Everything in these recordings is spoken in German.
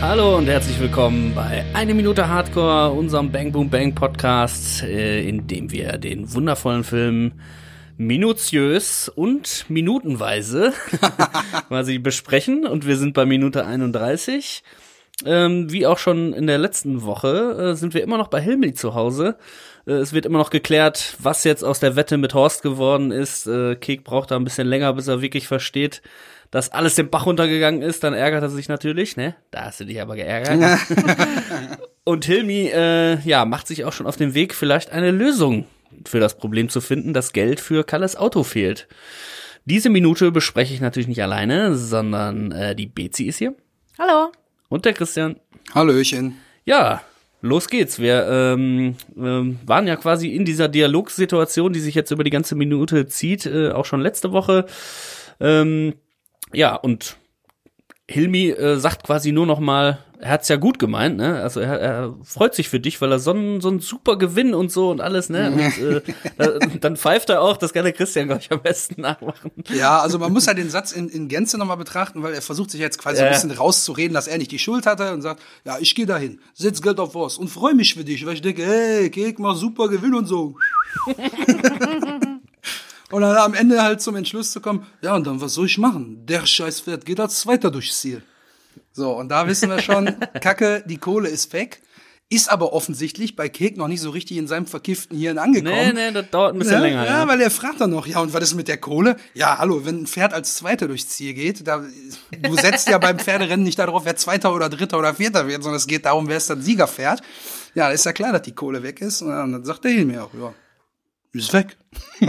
Hallo und herzlich willkommen bei Eine Minute Hardcore, unserem Bang Boom Bang Podcast, äh, in dem wir den wundervollen Film minutiös und minutenweise quasi besprechen und wir sind bei Minute 31. Ähm, wie auch schon in der letzten Woche äh, sind wir immer noch bei Hilmi zu Hause. Äh, es wird immer noch geklärt, was jetzt aus der Wette mit Horst geworden ist. Äh, Kek braucht da ein bisschen länger, bis er wirklich versteht, dass alles den Bach runtergegangen ist. Dann ärgert er sich natürlich, ne? Da hast du dich aber geärgert. Und Hilmi, äh, ja, macht sich auch schon auf den Weg, vielleicht eine Lösung für das Problem zu finden, dass Geld für Kalles Auto fehlt. Diese Minute bespreche ich natürlich nicht alleine, sondern äh, die Bezi ist hier. Hallo. Und der Christian. Hallöchen. Ja, los geht's. Wir ähm, ähm, waren ja quasi in dieser Dialogsituation, die sich jetzt über die ganze Minute zieht, äh, auch schon letzte Woche. Ähm, ja, und Hilmi äh, sagt quasi nur noch mal, er hat's ja gut gemeint, ne? Also er, er freut sich für dich, weil er so ein, so ein super Gewinn und so und alles, ne? Und äh, da, dann pfeift er auch, das kann der Christian, glaube ich, am besten nachmachen. Ja, also man muss ja den Satz in, in Gänze nochmal betrachten, weil er versucht sich jetzt quasi so ein Ja. bisschen rauszureden, dass er nicht die Schuld hatte und sagt, ja, ich gehe dahin, setz Geld auf was und freue mich für dich, weil ich denke, hey, Kek, mach super Gewinn und so. und dann am Ende halt zum Entschluss zu kommen, ja, und dann was soll ich machen? Der Scheißpferd geht als Zweiter durchs Ziel. So, und da wissen wir schon, Kacke, die Kohle ist weg. Ist aber offensichtlich bei Kek noch nicht so richtig in seinem verkifften Hirn angekommen. Nee, nee, das dauert ein bisschen ja, länger. Ja, Ja, weil er fragt dann noch, ja, und was ist mit der Kohle? Ja, hallo, wenn ein Pferd als Zweiter durchs Ziel geht, da, du setzt ja beim Pferderennen nicht darauf, wer Zweiter oder Dritter oder Vierter wird, sondern es geht darum, wer ist das Siegerpferd. Ja, ist ja klar, dass die Kohle weg ist. Und dann sagt der mir auch, ja, ist weg.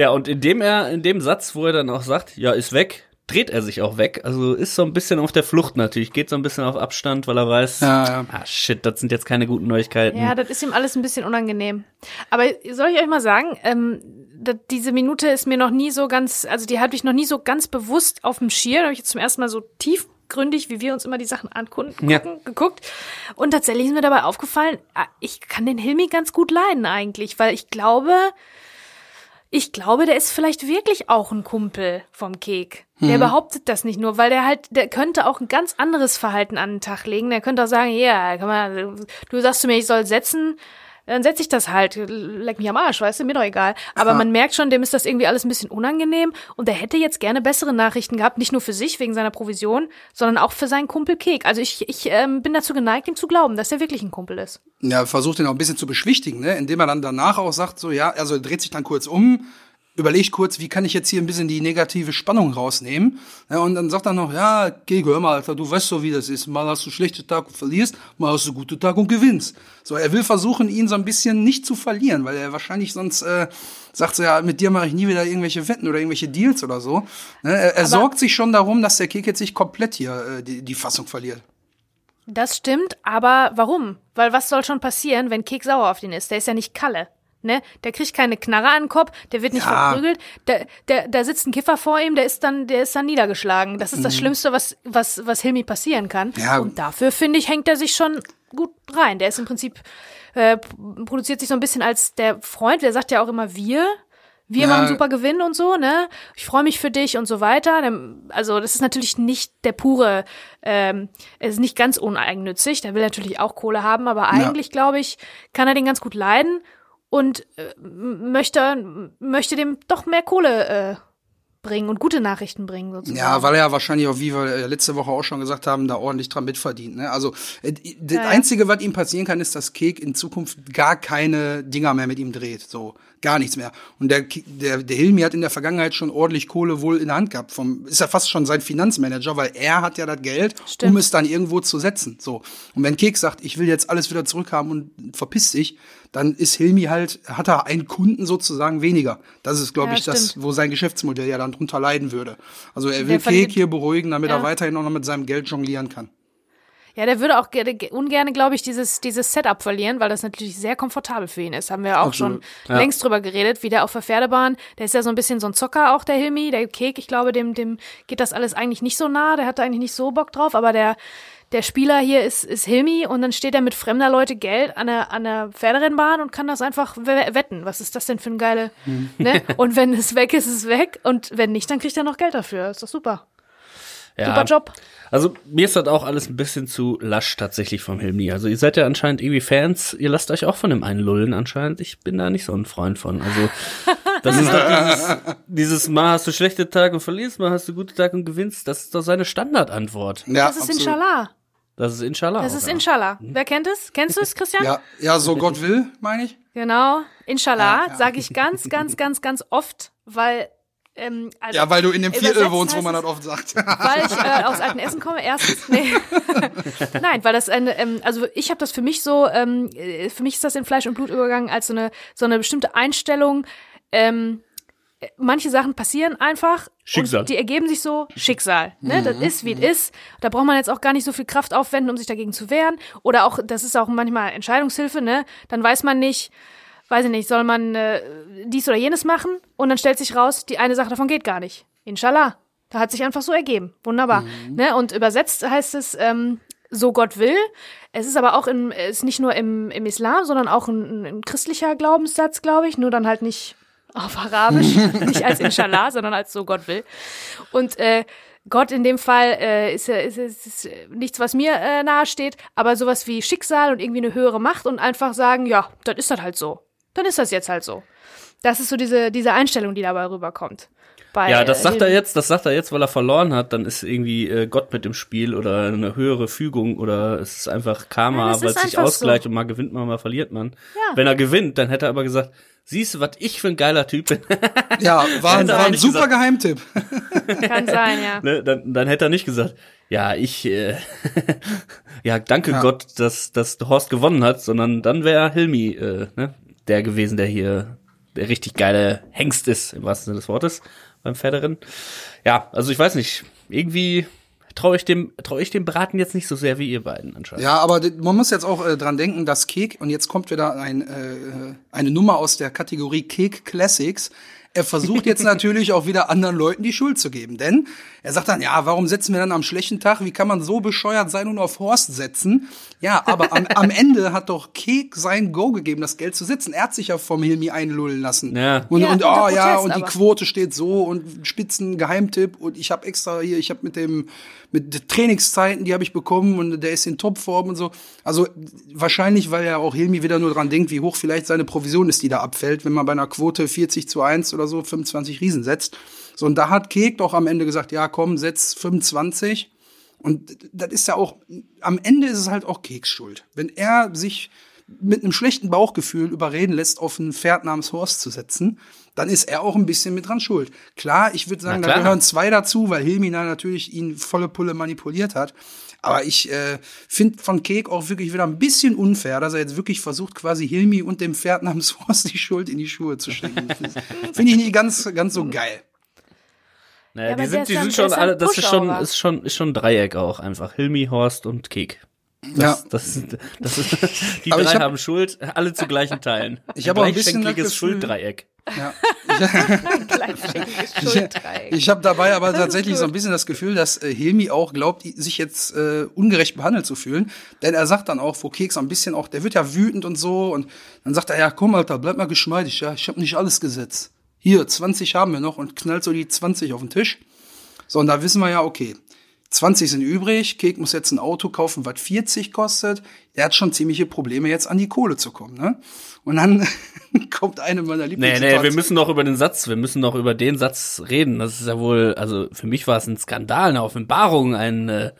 ja, und indem er, in dem Satz, wo er dann auch sagt, ja, ist weg, dreht er sich auch weg. Also ist so ein bisschen auf der Flucht natürlich, geht so ein bisschen auf Abstand, weil er weiß, Ja, ja. ah shit, das sind jetzt keine guten Neuigkeiten. Ja, das ist ihm alles ein bisschen unangenehm. Aber soll ich euch mal sagen, ähm, diese Minute ist mir noch nie so ganz, also die hatte ich noch nie so ganz bewusst auf dem Schirm. Da habe ich jetzt zum ersten Mal so tiefgründig, wie wir uns immer die Sachen angucken, Ja. geguckt. Und tatsächlich ist mir dabei aufgefallen, ah, ich kann den Hilmi ganz gut leiden eigentlich, weil ich glaube, ich glaube, der ist vielleicht wirklich auch ein Kumpel vom Kek. Der behauptet das nicht nur, weil der halt, der könnte auch ein ganz anderes Verhalten an den Tag legen. Der könnte auch sagen, ja, kann man, du sagst zu mir, ich soll setzen, dann setze ich das halt. Leck mich am Arsch, weißt du, mir doch egal. Aber man merkt schon, dem ist das irgendwie alles ein bisschen unangenehm und der hätte jetzt gerne bessere Nachrichten gehabt, nicht nur für sich wegen seiner Provision, sondern auch für seinen Kumpel Kek. Also ich, ich ähm, bin dazu geneigt, ihm zu glauben, dass er wirklich ein Kumpel ist. Ja, versucht ihn auch ein bisschen zu beschwichtigen, ne? indem er dann danach auch sagt, so, ja, also er dreht sich dann kurz um, überlegt kurz, wie kann ich jetzt hier ein bisschen die negative Spannung rausnehmen. Ja, und dann sagt er noch, ja, Gege, hör mal, Alter, du weißt so, wie das ist. Mal hast du schlechte Tag und verlierst, mal hast du gute Tag und gewinnst. So, er will versuchen, ihn so ein bisschen nicht zu verlieren, weil er wahrscheinlich sonst äh, sagt so, ja, mit dir mache ich nie wieder irgendwelche Wetten oder irgendwelche Deals oder so. Ne? Er, er sorgt sich schon darum, dass der Kek jetzt nicht komplett hier äh, die, die Fassung verliert. Das stimmt, aber warum? Weil was soll schon passieren, wenn Kek sauer auf den ist? Der ist ja nicht Kalle. Ne? Der kriegt keine Knarre an den Kopf, der wird nicht Ja. verprügelt, der, der, da sitzt ein Kiffer vor ihm, der ist dann, der ist dann niedergeschlagen. Das ist das Schlimmste, was, was, was Hilmi passieren kann. Mhm. Ja. Und dafür, finde ich, hängt er sich schon gut rein. Der ist im Prinzip, äh, produziert sich so ein bisschen als der Freund, der sagt ja auch immer wir. Wir Ja. machen super Gewinn und so, ne? Ich freue mich für dich und so weiter. Also das ist natürlich nicht der pure, ähm, es ist nicht ganz uneigennützig. Der will natürlich auch Kohle haben, aber eigentlich glaube ich, kann er den ganz gut leiden und äh, möchte möchte dem doch mehr Kohle äh, bringen und gute Nachrichten bringen sozusagen. Ja, weil er ja wahrscheinlich auch, wie wir äh, letzte Woche auch schon gesagt haben, da ordentlich dran mitverdient. Ne? Also äh, das Ja. Einzige, was ihm passieren kann, ist, dass Kek in Zukunft gar keine Dinger mehr mit ihm dreht. So, gar nichts mehr. Und der, der, der Hilmi hat in der Vergangenheit schon ordentlich Kohle wohl in der Hand gehabt. Vom, ist ja fast schon sein Finanzmanager, weil er hat ja das Geld, Stimmt. um es dann irgendwo zu setzen. So. Und wenn Kek sagt, ich will jetzt alles wieder zurückhaben und verpiss dich, dann ist Hilmi halt, hat er einen Kunden sozusagen weniger. Das ist, glaube Ja, ich, das, stimmt. wo sein Geschäftsmodell ja dann drunter leiden würde. Also er will Kek hier beruhigen, damit Ja. er weiterhin auch noch mit seinem Geld jonglieren kann. Ja, der würde auch gerne, ungern, glaube ich, dieses, dieses Setup verlieren, weil das natürlich sehr komfortabel für ihn ist. Haben wir auch Absolut, schon längst drüber geredet, wie der auf der Pferdebahn, der ist ja so ein bisschen so ein Zocker auch, der Hilmi, der Kek, ich glaube, dem, dem geht das alles eigentlich nicht so nah, der hat da eigentlich nicht so Bock drauf, aber der, der Spieler hier ist, ist Hilmi und dann steht er mit fremder Leute Geld an der, an der Pferderennbahn und kann das einfach we- wetten. Was ist das denn für ein geile, ne? Und wenn es weg ist, ist es weg und wenn nicht, dann kriegt er noch Geld dafür. Ist doch super. Ja. Super Job. Also mir ist das auch alles ein bisschen zu lasch tatsächlich vom Hilmi. Also ihr seid ja anscheinend irgendwie Fans, ihr lasst euch auch von dem einen lullen anscheinend. Ich bin da nicht so ein Freund von. Also das ist doch dieses, dieses Mal hast du schlechte Tage und verlierst, mal hast du gute Tage und gewinnst. Das ist doch seine Standardantwort. Ja, Das ist absolut. Inshallah. Das ist Inshallah. Das ist ja. Inshallah. Wer kennt es? Kennst du es, Christian? Ja, ja, so Gott will, meine ich. Genau. Inshallah Ja, ja. sage ich ganz, ganz, ganz, ganz oft, weil ähm, also Ja, weil du in dem Viertel wohnst, wo man das oft sagt. weil ich äh, aus alten Essen komme, erstens. Nee. Nein, weil das eine, ähm, also ich habe das für mich so, ähm, äh, für mich ist das in Fleisch und Blut übergegangen als so eine, so eine bestimmte Einstellung. Ähm, äh, manche Sachen passieren einfach. Schicksal. Und die ergeben sich so Schicksal. Ne? Das ist, wie es ist. Da braucht man jetzt auch gar nicht so viel Kraft aufwenden, um sich dagegen zu wehren. Oder auch, das ist auch manchmal Entscheidungshilfe, ne? Dann weiß man nicht, weiß ich nicht, soll man äh, dies oder jenes machen und dann stellt sich raus, die eine Sache davon geht gar nicht. Inshallah. Da hat sich einfach so ergeben. Wunderbar. Ne? Und übersetzt heißt es, ähm, so Gott will. Es ist aber auch im, es ist nicht nur im, im Islam, sondern auch ein, ein christlicher Glaubenssatz, glaube ich, nur dann halt nicht auf Arabisch, nicht als Inshallah, sondern als so Gott will. Und äh, Gott in dem Fall äh, ist, äh, ist, ist, ist äh, nichts, was mir äh, nahe steht, aber sowas wie Schicksal und irgendwie eine höhere Macht und einfach sagen, ja, dann ist das halt so. Dann ist das jetzt halt so. Das ist so diese, diese Einstellung, die dabei rüberkommt. Bei, Ja, das äh, sagt er den- jetzt, das sagt er jetzt, weil er verloren hat, dann ist irgendwie äh, Gott mit im Spiel oder eine höhere Fügung oder es ist einfach Karma, das weil es sich ausgleicht so. und mal gewinnt man, mal verliert man. Ja. Wenn er gewinnt, dann hätte er aber gesagt, siehst du, was ich für ein geiler Typ bin. Ja, war, war ein super gesagt. Geheimtipp. Kann sein, ja. ne? dann, dann hätte er nicht gesagt, ja, ich, äh, ja, danke Ja. Gott, dass, dass Horst gewonnen hat, sondern dann wäre Hilmi äh, ne? der gewesen, der hier der richtig geile Hengst ist, im wahrsten Sinne des Wortes, beim Pferderennen. Ja, also ich weiß nicht, irgendwie traue ich dem, traue ich dem Braten jetzt nicht so sehr wie ihr beiden anscheinend. Ja, aber man muss jetzt auch äh, dran denken, dass Kek, und jetzt kommt wieder ein, äh, eine Nummer aus der Kategorie Kek Classics, er versucht jetzt natürlich auch wieder anderen Leuten die Schuld zu geben. Denn er sagt dann, ja, warum setzen wir dann am schlechten Tag? Wie kann man so bescheuert sein und auf Horst setzen? Ja, aber am, am Ende hat doch Kek sein Go gegeben, das Geld zu setzen. Er hat sich ja vom Hilmi einlullen lassen. Ja. Und, Ja, und oh ja, Protest und die aber. Quote steht so und Spitzen Geheimtipp und ich habe extra hier, ich habe mit dem mit Trainingszeiten, die habe ich bekommen und der ist in Topform und so. Also wahrscheinlich, weil ja auch Hilmi wieder nur dran denkt, wie hoch vielleicht seine Provision ist, die da abfällt, wenn man bei einer Quote 40 zu 1 oder so 25 Riesen setzt. So und da hat Kek doch am Ende gesagt, ja, komm, setz 25 und das ist ja auch, am Ende ist es halt auch Keks Schuld. Wenn er sich mit einem schlechten Bauchgefühl überreden lässt, auf ein Pferd namens Horst zu setzen, dann ist er auch ein bisschen mit dran schuld. Klar, ich würde sagen, da gehören zwei dazu, weil Hilmina natürlich ihn volle Pulle manipuliert hat. Aber ich äh, finde von Kek auch wirklich wieder ein bisschen unfair, dass er jetzt wirklich versucht, quasi Hilmi und dem Pferd namens Horst die Schuld in die Schuhe zu stecken. Finde ich nicht ganz, ganz so geil. Naja, Ja, die sind, die sind schon alle, das ist schon, ist schon, ist schon ein Dreieck auch einfach. Hilmi, Horst und Kek. Das, Ja. das, das ist, die Aber drei ich hab- haben Schuld, alle zu gleichen Teilen. Ich hab auch ein bisschen das Gefühl- Schulddreieck. Ja. Schulddreieck. Ich habe dabei aber tatsächlich so ein bisschen das Gefühl, dass äh, Hilmi auch glaubt, sich jetzt äh, ungerecht behandelt zu fühlen. Denn er sagt dann auch, wo Keks ein bisschen auch, der wird ja wütend und so. Und dann sagt er, ja komm Alter, bleib mal geschmeidig, ja, ich habe nicht alles gesetzt. Hier, 20 haben wir noch und knallt so die 20 auf den Tisch. So, und da wissen wir ja, okay, 20 sind übrig, Kek muss jetzt ein Auto kaufen, was 40 kostet. Der hat schon ziemliche Probleme, jetzt an die Kohle zu kommen. Ne? Und dann kommt eine meiner Nee, Lieblingssituationen. nee, wir müssen noch über den Satz, wir müssen noch über den Satz reden. Das ist ja wohl, also für mich war es ein Skandal, eine Offenbarung, ein, äh,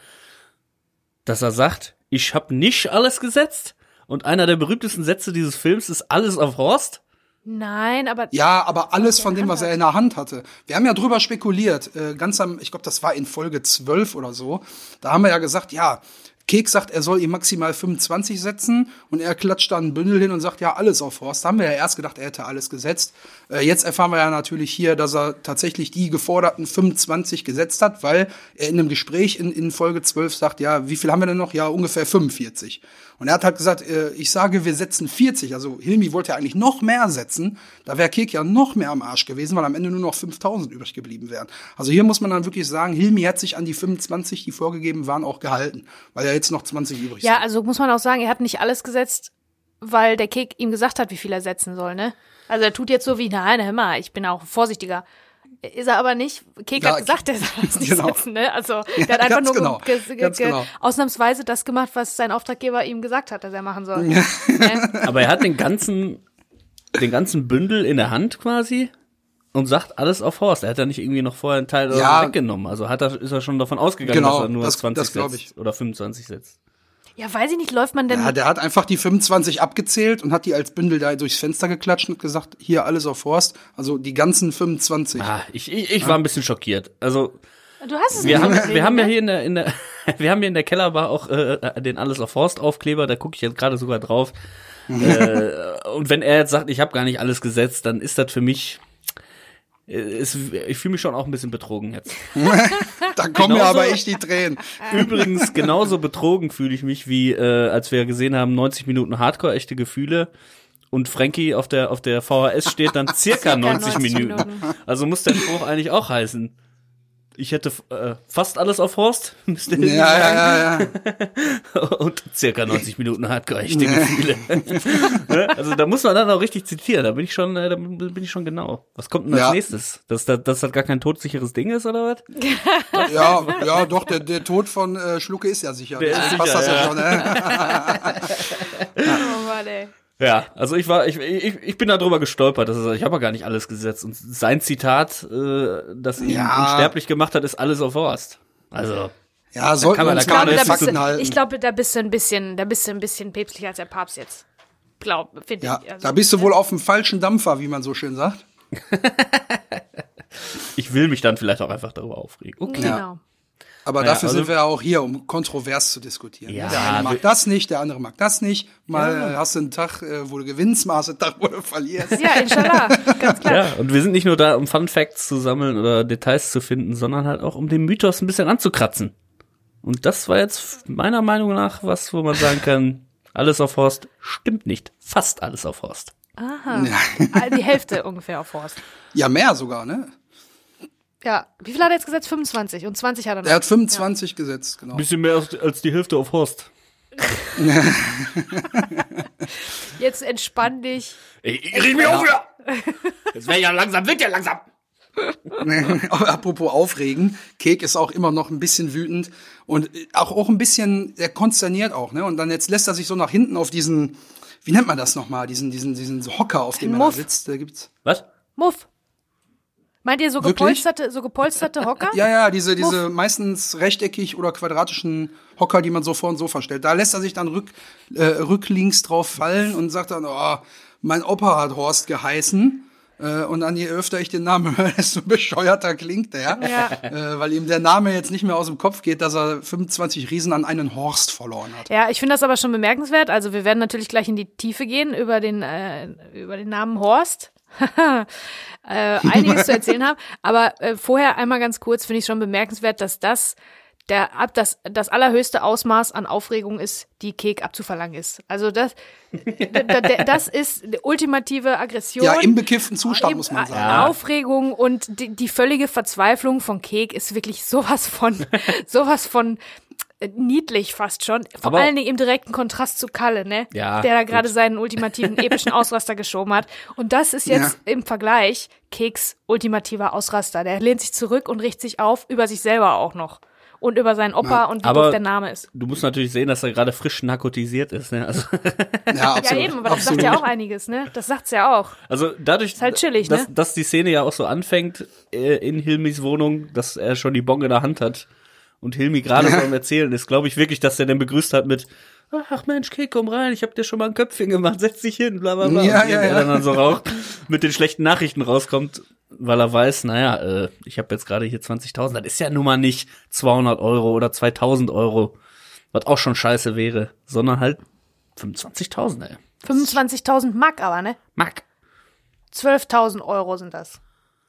dass er sagt, ich habe nicht alles gesetzt. Und einer der berühmtesten Sätze dieses Films ist alles auf Horst. Nein, aber Ja, aber alles von dem, was er in der Hand hatte. Wir haben ja drüber spekuliert, äh, ganz am, ich glaube, das war in Folge 12 oder so. Da haben wir ja gesagt, ja, Keks sagt, er soll ihm maximal 25 setzen und er klatscht dann ein Bündel hin und sagt, ja, alles auf Horst. Da haben wir ja erst gedacht, er hätte alles gesetzt. Äh, jetzt erfahren wir ja natürlich hier, dass er tatsächlich die geforderten 25 gesetzt hat, weil er in einem Gespräch in, in Folge 12 sagt, ja, wie viel haben wir denn noch? Ja, ungefähr 45. Und er hat halt gesagt, äh, ich sage, wir setzen 40. Also Hilmi wollte ja eigentlich noch mehr setzen. Da wäre Kek ja noch mehr am Arsch gewesen, weil am Ende nur noch 5000 übrig geblieben wären. Also hier muss man dann wirklich sagen, Hilmi hat sich an die 25, die vorgegeben waren, auch gehalten, weil ja jetzt noch 20 übrig ja, sind. also muss man auch sagen, er hat nicht alles gesetzt, weil der Kek ihm gesagt hat, wie viel er setzen soll, ne? Also er tut jetzt so wie, nein, hör mal, ich bin auch vorsichtiger. Ist er aber nicht. Kek Ja, hat gesagt, er soll das nicht genau. setzen, ne? Also, der Ja, hat einfach nur genau, ge ge ganz ge genau. ausnahmsweise das gemacht, was sein Auftraggeber ihm gesagt hat, dass er machen soll. Aber er hat den ganzen, den ganzen Bündel in der Hand quasi und sagt alles auf Horst. Er hat ja nicht irgendwie noch vorher einen Teil Ja. weggenommen. Also hat er, ist er schon davon ausgegangen, Genau, dass er nur das- 20 das setzt ich. oder 25 setzt. Ja, weiß ich nicht, läuft man denn Ja, der hat einfach die 25 abgezählt und hat die als Bündel da durchs Fenster geklatscht und gesagt, hier alles auf Horst. Also die ganzen 25. Ah, ich, ich, ich war ein bisschen schockiert. Also Du hast es wir nicht haben, gesehen, wir haben ja ne? hier in der, in der, wir haben hier in der Kellerbar auch äh, den alles auf Horst Aufkleber. Da gucke ich jetzt gerade sogar drauf. äh, und wenn er jetzt sagt, ich habe gar nicht alles gesetzt, dann ist das für mich. Ist, ich fühle mich schon auch ein bisschen betrogen jetzt. Da kommen mir Genauso- aber echt die Tränen. Übrigens, genauso betrogen fühle ich mich, wie äh, als wir gesehen haben, 90 Minuten Hardcore, echte Gefühle. Und Frankie auf der, auf der VHS steht dann circa 90 Minuten. Minuten. Also muss der Spruch eigentlich auch heißen. Ich hätte äh, fast alles auf Horst, Ja, ja, ja, ja. und circa 90 Minuten Hardcore, echte Gefühle. Ne? also da muss man dann auch richtig zitieren, da bin ich schon, äh, da bin ich schon genau. Was kommt denn als Ja. nächstes? Dass, das- dass das gar kein todsicheres Ding ist, oder was? Ja, ja, doch, der, der Tod von äh, Schlucke ist ja sicher. Der ist Deswegen passt sicher, das ja, ja. schon. Ne? Oh Mann, ey. Ja, also ich war, ich, ich, ich bin darüber gestolpert. Das ist, ich habe ja gar nicht alles gesetzt. Und sein Zitat, äh, das ihn Ja. unsterblich gemacht hat, ist alles auf Horst. Also, Ja, sollten kann wir man- uns Fakten du, halten. ich glaube, da bist du ein bisschen, da bist du ein bisschen päpstlicher als der Papst jetzt. Glaub, finde Ja, ich. Also, da bist du wohl auf dem falschen Dampfer, wie man so schön sagt. ich will mich dann vielleicht auch einfach darüber aufregen. Okay. Genau. Aber Naja, dafür also- sind wir ja auch hier, um kontrovers zu diskutieren. Ja, der eine wir- mag das nicht, der andere mag das nicht. Mal äh, hast du einen Tag, äh, wo du gewinnst, mal hast du einen Tag, wo du verlierst. Ja, inshallah, ganz klar. Ja, und wir sind nicht nur da, um Fun Facts zu sammeln oder Details zu finden, sondern halt auch, um den Mythos ein bisschen anzukratzen. Und das war jetzt meiner Meinung nach was, wo man sagen kann, alles auf Horst stimmt nicht. Fast alles auf Horst. Aha. Ah, Die Hälfte ungefähr auf Horst. Ja, mehr sogar, ne? Ja, wie viel hat er jetzt gesetzt? 25 und 20 hat er noch. Er hat 25 gesetzt, genau. Bisschen mehr als die Hälfte auf Horst. Jetzt entspann dich. Ich, ich riech mich auf, ja! Jetzt wär ja langsam, wird ja langsam. Apropos aufregen, Kek ist auch immer noch ein bisschen wütend und auch, auch ein bisschen, er konsterniert auch, ne? Und dann jetzt lässt er sich so nach hinten auf diesen, wie nennt man das nochmal, diesen, diesen, diesen Hocker, auf dem er da Muff. sitzt, da gibt's. Was? Muff. Meint ihr so Wirklich? gepolsterte, so gepolsterte Hocker? Ja, ja, diese, diese meistens rechteckig oder quadratischen Hocker, die man so vor und so verstellt. Da lässt er sich dann rück, äh, rücklinks drauf fallen und sagt dann, oh, mein Opa hat Horst geheißen. Äh, und dann je öfter ich den Namen höre, desto bescheuerter klingt der. Ja. Äh, weil ihm der Name jetzt nicht mehr aus dem Kopf geht, dass er 25 Riesen an einen Horst verloren hat. Ja, ich finde das aber schon bemerkenswert. Also wir werden natürlich gleich in die Tiefe gehen über den, äh, über den Namen Horst. äh, einiges zu erzählen haben. Aber äh, vorher einmal ganz kurz finde ich schon bemerkenswert, dass das der ab das das allerhöchste Ausmaß an Aufregung ist, die Kek abzuverlangen ist. Also das das ist ultimative Aggression. Ja, im bekifften Zustand, muss man sagen. Aufregung und die, die völlige Verzweiflung von Kek ist wirklich sowas von sowas von niedlich fast schon. Vor Aber- allen Dingen im direkten Kontrast zu Kalle, ne? Ja, Der da gerade seinen ultimativen epischen Ausraster geschoben hat. Und das ist jetzt im Vergleich Keks ultimativer Ausraster. Der lehnt sich zurück und richtet sich auf über sich selber auch noch. Und über seinen Opa und wie aber- der Name ist. Du musst natürlich sehen, dass er gerade frisch narkotisiert ist. Ne? Also, Ja, Ja, absolut. eben, aber das absolut. sagt ja auch einiges, ne? Das sagt's ja auch. also dadurch, halt chillig, dass, ne? dass die Szene ja auch so anfängt äh, in Hilmis Wohnung, dass er schon die Bong in der Hand hat und Hilmi gerade so am Erzählen ist, glaube ich wirklich, dass er den begrüßt hat mit Ach Mensch, Kek, komm rein, ich hab dir schon mal ein Köpfchen gemacht, setz dich hin, bla bla bla. Ja, und ja, er ja. dann so raucht, mit den schlechten Nachrichten rauskommt, weil er weiß, naja, äh, ich habe jetzt gerade hier 20.000, das ist ja nun mal nicht 200 Euro oder 2.000 Euro, was auch schon scheiße wäre, sondern halt 25.000, ey. 25.000 Mark aber, ne? Mark. 12.000 Euro sind das.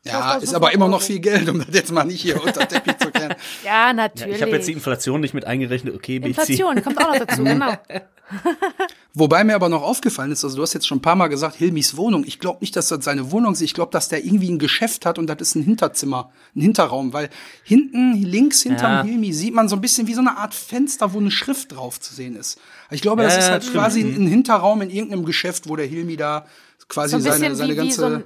Ja, 12.000 ist aber immer noch viel Geld, um das jetzt mal nicht hier unter den Teppich zu kehren. Ja, Ja, natürlich. ich habe jetzt die Inflation nicht mit eingerechnet, okay, BC. Inflation kommt auch noch dazu, genau. Wobei mir aber noch aufgefallen ist, also du hast jetzt schon ein paar Mal gesagt, Hilmis Wohnung. Ich glaube nicht, dass das seine Wohnung ist. Ich glaube, dass der irgendwie ein Geschäft hat und das ist ein Hinterzimmer, ein Hinterraum, weil hinten, links hinterm Ja. Hilmi sieht man so ein bisschen wie so eine Art Fenster, wo eine Schrift drauf zu sehen ist. Ich glaube, Ja, das ist ja, halt stimmt. quasi ein Hinterraum in irgendeinem Geschäft, wo der Hilmi da quasi So seine, seine wie, wie ganze. so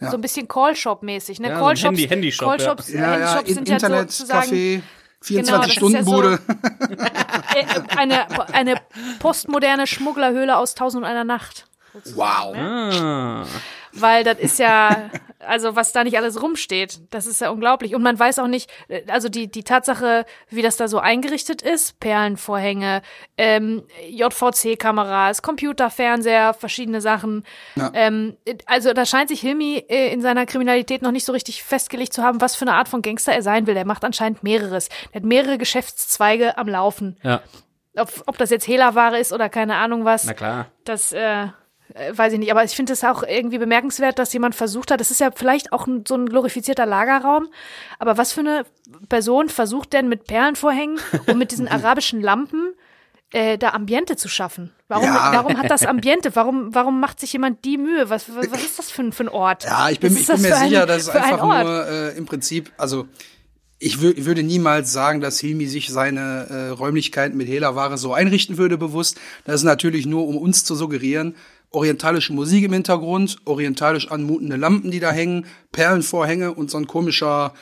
ein So ein bisschen Callshop-mäßig, ne? Ja, so Callshops, Handy- Handyshop, Callshops, Ja, ja, in, sind ja Internet, sozusagen Café, Genau, das ist ja 24-Stunden-Bude. äh, eine, eine postmoderne Schmugglerhöhle aus Tausend und einer Nacht. wow. Ah. Weil das ist ja, also was da nicht alles rumsteht, das ist ja unglaublich. Und man weiß auch nicht, äh, also die, die Tatsache, wie das da so eingerichtet ist, Perlenvorhänge, ähm, JVC-Kameras, Computer, Fernseher, verschiedene Sachen. Ja. Ähm, also da scheint sich Hilmi äh, in seiner Kriminalität noch nicht so richtig festgelegt zu haben, was für eine Art von Gangster er sein will. Er macht anscheinend mehreres. Er hat mehrere Geschäftszweige am Laufen. Ja, Ob, ob das jetzt Hehlerware ist oder keine Ahnung was. na klar. Das äh, äh, weiß ich nicht, aber ich finde es auch irgendwie bemerkenswert, dass jemand versucht hat, das ist ja vielleicht auch so ein glorifizierter Lagerraum, aber was für eine Person versucht denn mit Perlenvorhängen und mit diesen arabischen Lampen äh, da Ambiente zu schaffen? Warum, Ja. warum hat das Ambiente? Warum, warum macht sich jemand die Mühe? Was, was, was ist das für ein, für ein Ort? Ja, ich bin, ich bin mir ein- sicher, dass es ein einfach nur äh, im Prinzip, also ich wür würde niemals sagen, dass Hilmi sich seine äh, Räumlichkeiten mit Hehlerware so einrichten würde bewusst. Das ist natürlich nur, um uns zu suggerieren, orientalische Musik im Hintergrund, orientalisch anmutende Lampen, die da hängen, Perlenvorhänge und so ein komischer,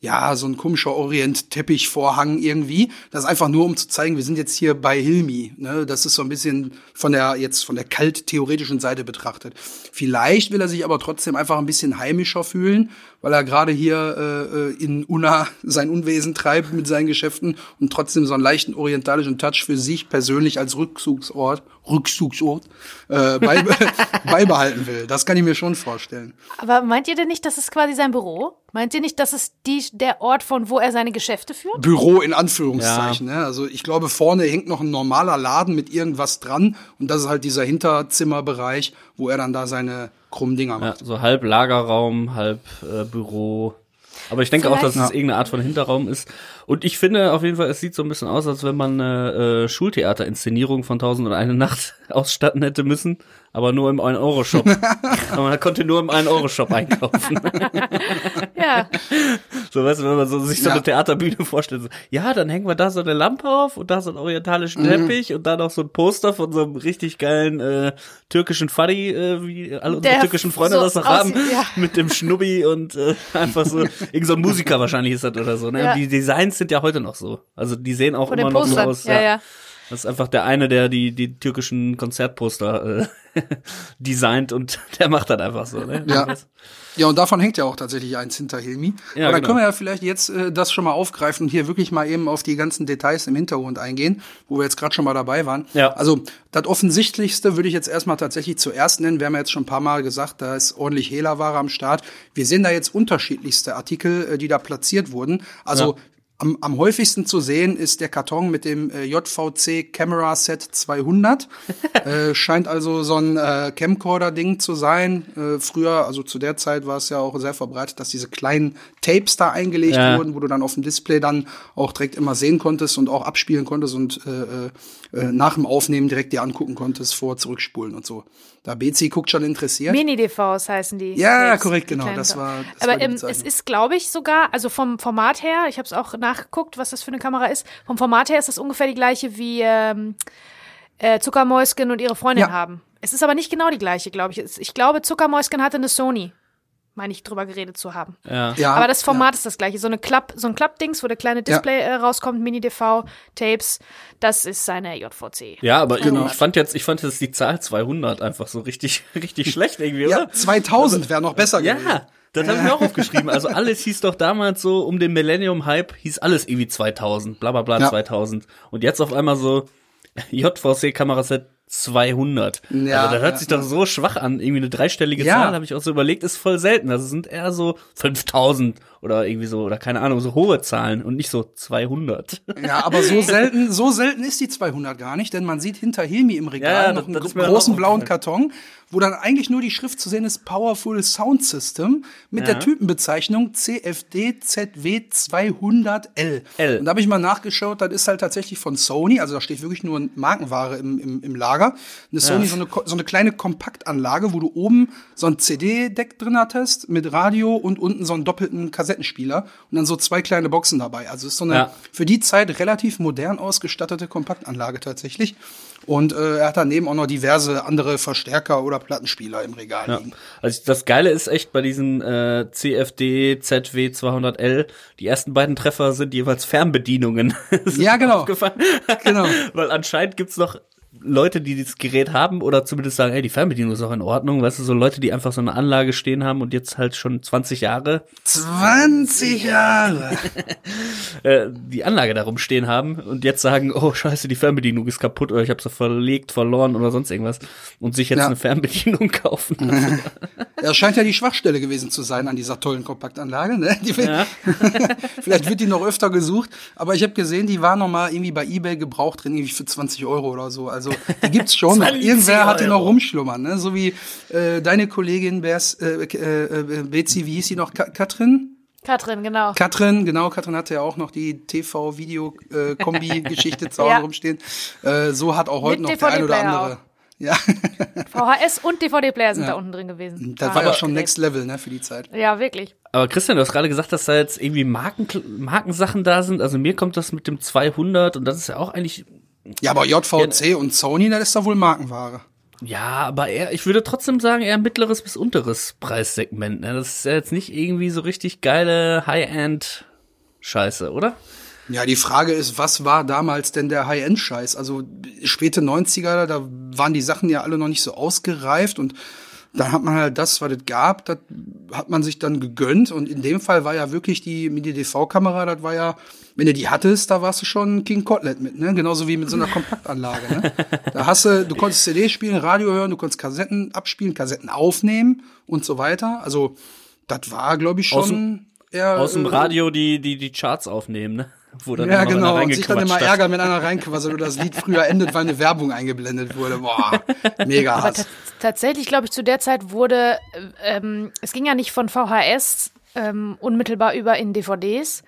ja, so ein komischer Orient-Teppichvorhang irgendwie. Das ist einfach nur, um zu zeigen, wir sind jetzt hier bei Hilmi. Ne? Das ist so ein bisschen von der, jetzt von der kalt-theoretischen Seite betrachtet. Vielleicht will er sich aber trotzdem einfach ein bisschen heimischer fühlen, weil er gerade hier äh, äh, in Unna sein Unwesen treibt mit seinen Geschäften und trotzdem so einen leichten orientalischen Touch für sich persönlich als Rückzugsort, Rückzugsort äh, beibe beibehalten will. Das kann ich mir schon vorstellen. Aber meint ihr denn nicht, das ist quasi sein Büro? Meint ihr nicht, das ist die, der Ort, von wo er seine Geschäfte führt? Büro in Anführungszeichen. Ne? Also ich glaube, vorne hängt noch ein normaler Laden mit irgendwas dran und das ist halt dieser Hinterzimmerbereich, wo er dann da seine krummen Dinger Ja, macht. so halb Lagerraum, halb äh, Büro. Aber ich denke auch, dass es Vielleicht- irgendeine Art von Hinterraum ist. Und ich finde auf jeden Fall, es sieht so ein bisschen aus, als wenn man eine äh, Schultheaterinszenierung von Tausend und eine Nacht ausstatten hätte müssen, aber nur im 1-Euro-Shop. aber man konnte nur im 1-Euro-Shop einkaufen. Ja. so, weißt du, wenn man so, sich so Ja. eine Theaterbühne vorstellt. So, ja, dann hängen wir da so eine Lampe auf und da so einen orientalischen Mhm. Teppich und da noch so ein Poster von so einem richtig geilen äh, türkischen Faddy, äh, wie alle unsere Der türkischen Freunde so das noch haben, ja. mit dem Schnubbi und äh, einfach so, irgend so ein Musiker wahrscheinlich ist das oder so. Ne? Ja. Und die Designs sind ja heute noch so. Also die sehen auch Von immer den noch so aus. Ja, ja. Das ist einfach der eine, der die, die türkischen Konzertposter äh, designt und der macht das einfach so. Ne? Ja. Ja, und davon hängt ja auch tatsächlich eins hinter Hilmi. Ja, Aber dann genau. können wir ja vielleicht jetzt äh, das schon mal aufgreifen und hier wirklich mal eben auf die ganzen Details im Hintergrund eingehen, wo wir jetzt gerade schon mal dabei waren. Ja. Also das Offensichtlichste würde ich jetzt erstmal tatsächlich zuerst nennen. Wir haben ja jetzt schon ein paar Mal gesagt, da ist ordentlich Hehlerware am Start. Wir sehen da jetzt unterschiedlichste Artikel, äh, die da platziert wurden. Also Ja. Am, am häufigsten zu sehen ist der Karton mit dem äh, JVC Camera Set 200. äh, scheint also so ein äh, Camcorder-Ding zu sein. Äh, früher, also zu der Zeit war es ja auch sehr verbreitet, dass diese kleinen Tapes da eingelegt Ja. wurden, wo du dann auf dem Display dann auch direkt immer sehen konntest und auch abspielen konntest und äh, äh, äh, nach dem Aufnehmen direkt dir angucken konntest, vor, zurückspulen und so. Da Bezi guckt schon interessiert. Mini-DVs heißen die. Ja, Tapes, korrekt, genau, das war- das Aber war ähm, es ist, glaube ich, sogar, also vom Format her, ich habe es auch nachgeguckt, was das für eine Kamera ist. Vom Format her ist das ungefähr die gleiche wie ähm, äh, Zuckermäusken und ihre Freundin Ja. haben. Es ist aber nicht genau die gleiche, glaube ich. Ich glaube, Zuckermäusken hatte eine Sony. Meine ich drüber geredet zu haben. Ja. Ja, Aber das Format ist das gleiche. So eine Klapp, so ein Klappdings, wo der kleine Display äh, rauskommt, Mini-DV-Tapes, das ist seine JVC. Ja, aber Genau. ich fand jetzt, ich fand jetzt die Zahl 200 einfach so richtig, richtig schlecht irgendwie, Ja, oder? 2000 wäre noch besser gewesen. Ja, das habe ich mir auch aufgeschrieben. Also alles hieß doch damals so, um den Millennium-Hype hieß alles irgendwie 2000, bla bla bla Ja. 2000. Und jetzt auf einmal so JVC-Kameraset 200. Ja, also das hört ja, sich doch so schwach an. Irgendwie eine dreistellige Ja. Zahl, habe ich auch so überlegt, ist voll selten. Also es sind eher so 5000 oder irgendwie so, oder keine Ahnung, so hohe Zahlen und nicht so 200. Ja, aber so selten, so selten ist die 200 gar nicht, denn man sieht hinter Hilmi im Regal Ja, ja, noch einen großen blauen. Karton, wo dann eigentlich nur die Schrift zu sehen ist Powerful Sound System mit der Typenbezeichnung CFD ZW 200L. L. Und da habe ich mal nachgeschaut, das ist halt tatsächlich von Sony, also da steht wirklich nur Markenware im, im, im Lager. Eine Sony, so, eine, so eine kleine Kompaktanlage, wo du oben so ein CD-Deck drin hattest mit Radio und unten so einen doppelten Kassettenrekorder Kassettenspieler und dann so zwei kleine Boxen dabei. Also ist so eine Ja. für die Zeit relativ modern ausgestattete Kompaktanlage tatsächlich. Und äh, er hat daneben auch noch diverse andere Verstärker oder Plattenspieler im Regal Ja. liegen. Also das Geile ist echt bei diesen äh, CFD ZW 200L, die ersten beiden Treffer sind jeweils Fernbedienungen. Ja, genau. Genau. Weil anscheinend gibt's noch Leute, die dieses Gerät haben oder zumindest sagen, hey, die Fernbedienung ist auch in Ordnung. Weißt du, so Leute, die einfach so eine Anlage stehen haben und jetzt halt schon 20 Jahre 20 Jahre. äh, die Anlage darum stehen haben und jetzt sagen, oh scheiße, die Fernbedienung ist kaputt oder ich habe sie verlegt, verloren oder sonst irgendwas und sich jetzt Ja. eine Fernbedienung kaufen. Das scheint ja die Schwachstelle gewesen zu sein an dieser tollen Kompaktanlage. Ne? Die, Ja. Vielleicht wird die noch öfter gesucht, aber ich habe gesehen, die war noch mal irgendwie bei eBay gebraucht drin, irgendwie für 20 Euro oder so. Also die gibt's schon. noch. 20 Irgendwer hat die noch rumschlummern, ne? So wie äh, deine Kollegin Bers, äh, äh, äh, Betsy, wie hieß sie noch? Ka Katrin? Katrin, genau. Katrin, genau, Katrin hatte ja auch noch die TV-Video-Kombi-Geschichte zu Hause Ja. rumstehen. Äh, so hat auch heute Mit noch der ein oder andere. Ja, VHS und DVD-Player sind da unten drin gewesen. das Ah, war ja schon. Next Level, ne, für die Zeit. Ja, wirklich. Aber Christian, du hast gerade gesagt, dass da jetzt irgendwie Marken, Markensachen da sind. Also mir kommt das mit dem 200 und das ist ja auch eigentlich, Ja, aber JVC und Sony, das ist da wohl Markenware. ja, aber eher, ich würde trotzdem sagen, eher mittleres bis unteres Preissegment. Ne? Das ist ja jetzt nicht irgendwie so richtig geile High-End Scheiße, oder? Ja, die Frage ist, was war damals denn der High-End-Scheiß? Also späte 90er, da waren die Sachen ja alle noch nicht so ausgereift und dann hat man halt das, was es gab, das hat man sich dann gegönnt und in dem Fall war ja wirklich die mit der DV-Kamera, das war ja, wenn du die hattest, da warst du schon King Kotlet mit, ne? Genauso wie mit so einer Kompaktanlage, ne? Da hast du, du konntest CD spielen, Radio hören, du konntest Kassetten abspielen, Kassetten aufnehmen und so weiter. Also das war, glaube ich, schon Aus dem- eher Aus dem äh, Radio die, die, die Charts aufnehmen, ne? Wo dann ja, genau. Und sich dann immer ärgern, wenn einer reinquasselt oder das Lied früher endet, weil eine Werbung eingeblendet wurde. Boah, mega Aber Hass. ta- tatsächlich, glaube ich, zu der Zeit wurde, äh, ähm, es ging ja nicht von VHS ähm, unmittelbar über in DVDs,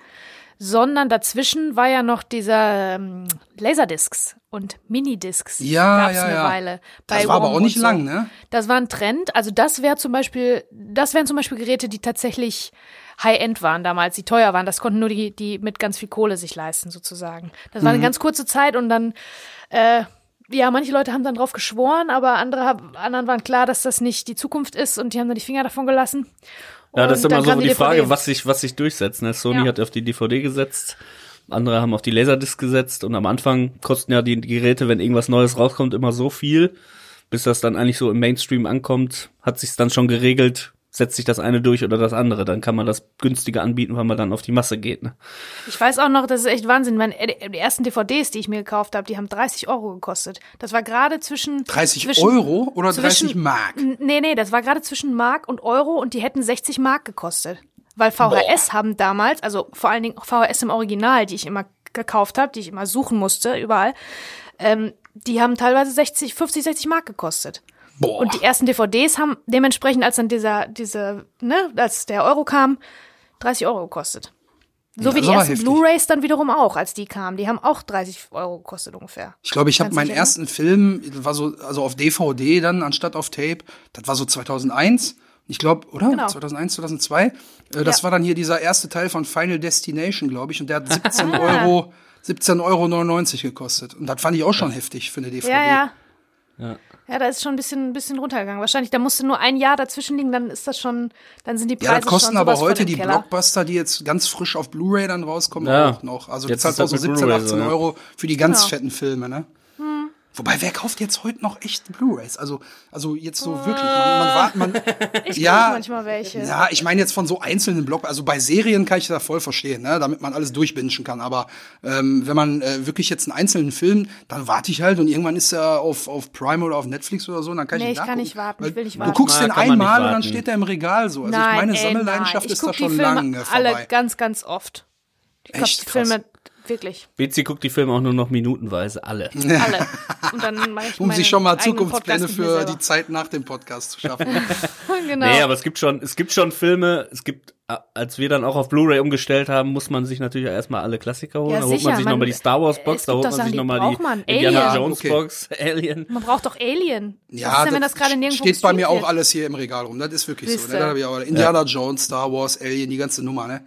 sondern dazwischen war ja noch dieser ähm, Laserdiscs und Minidiscs. Ja, gab's ja, eine ja. Weile. Das war aber auch nicht so. lang, ne? Das war ein Trend. Also das wäre zum Beispiel, das wären zum Beispiel Geräte, die tatsächlich High-End waren damals, die teuer waren. Das konnten nur die, die mit ganz viel Kohle sich leisten, sozusagen. Das war eine ganz kurze Zeit und dann, äh, ja, manche Leute haben dann drauf geschworen, aber andere anderen waren klar, dass das nicht die Zukunft ist und die haben dann die Finger davon gelassen. Ja, das ist immer so die, die Frage, was sich, was sich durchsetzt. Ne? Sony Ja. hat auf die DVD gesetzt, andere haben auf die Laserdisc gesetzt und am Anfang kosten ja die Geräte, wenn irgendwas Neues rauskommt, immer so viel, bis das dann eigentlich so im Mainstream ankommt, hat sich dann schon geregelt, setzt sich das eine durch oder das andere. Dann kann man das günstiger anbieten, weil man dann auf die Masse geht. Ne? Ich weiß auch noch, das ist echt Wahnsinn. Meine, äh, die ersten DVDs, die ich mir gekauft habe, die haben 30 Euro gekostet. Das war gerade zwischen 30 zwischen, Euro oder 30 zwischen- Mark? N- Nee, nee, das war gerade zwischen Mark und Euro und die hätten 60 Mark gekostet. Weil VHS haben damals, also vor allen Dingen VHS im Original, die ich immer gekauft habe, die ich immer suchen musste, überall, ähm, die haben teilweise 60, 50, 60 Mark gekostet. Boah. Und die ersten DVDs haben dementsprechend, als dann dieser, diese, ne, als der Euro kam, 30 Euro gekostet. So Ja, wie die ersten heftig. Blu-Rays dann wiederum auch, als die kamen. Die haben auch 30 Euro gekostet ungefähr. Ich glaube, ich habe meinen ersten Film, war so, also auf DVD dann, anstatt auf Tape, das war so 2001. Ich glaube, oder? Genau. 2001, 2002. Äh, das Ja. war dann hier dieser erste Teil von Final Destination, glaube ich. Und der hat 17 Euro, 17,99 Euro gekostet. Und das fand ich auch schon heftig für eine DVD. Ja, ja. Ja. Ja, da ist schon ein bisschen, ein bisschen runtergegangen. Wahrscheinlich, da musste nur ein Jahr dazwischen liegen, dann ist das schon, dann sind die Preise Ja, das kosten schon aber heute die Keller. Blockbuster, die jetzt ganz frisch auf Blu-ray dann rauskommen, Ja. auch noch. Also Jetzt zahlst du das auch so mit 17, Blu-ray 18 so, ja. Euro für die ganz Genau. fetten Filme, ne? Wobei, wer kauft jetzt heute noch echt Blu-rays? Also, also jetzt so wirklich. Man, man, war- man, Ich ja, manchmal welche. Ja, ich meine jetzt von so einzelnen Block, also bei Serien kann ich das voll verstehen, ne, damit man alles durchbingen kann. Aber ähm, wenn man äh, wirklich jetzt einen einzelnen Film, dann warte ich halt und irgendwann ist er auf, auf Prime oder auf Netflix oder so, dann kann Nee, ich ich kann nicht warten, ich will nicht Du warten. guckst Na, den einmal und dann steht er im Regal so. Also nein, ich meine ey, Sammelleidenschaft nein. ist guck da die schon Filme lange vorbei. alle ganz, ganz oft. Echt die krass. Filme wirklich Betsy guckt die Filme auch nur noch minutenweise, alle. alle. Und dann mache ich um sich schon mal Zukunftspläne für die Zeit nach dem Podcast zu schaffen. genau. Nee, aber es gibt schon, es gibt schon Filme, es gibt als wir dann auch auf Blu-ray umgestellt haben, muss man sich natürlich erstmal alle Klassiker holen. Ja, da holt man sich nochmal die Star Wars Box, da holt man Sachen, sich nochmal die man. Indiana Alien. Jones Okay. Box, Alien. Man braucht doch Alien. Ja, Was ist denn, wenn das gerade nirgendwo steht bei mir auch alles hier im Regal rum. Das ist wirklich so. Siehste. Ne? Da hab ich auch Indiana Jones, Star Wars, Alien, die ganze Nummer. Ne?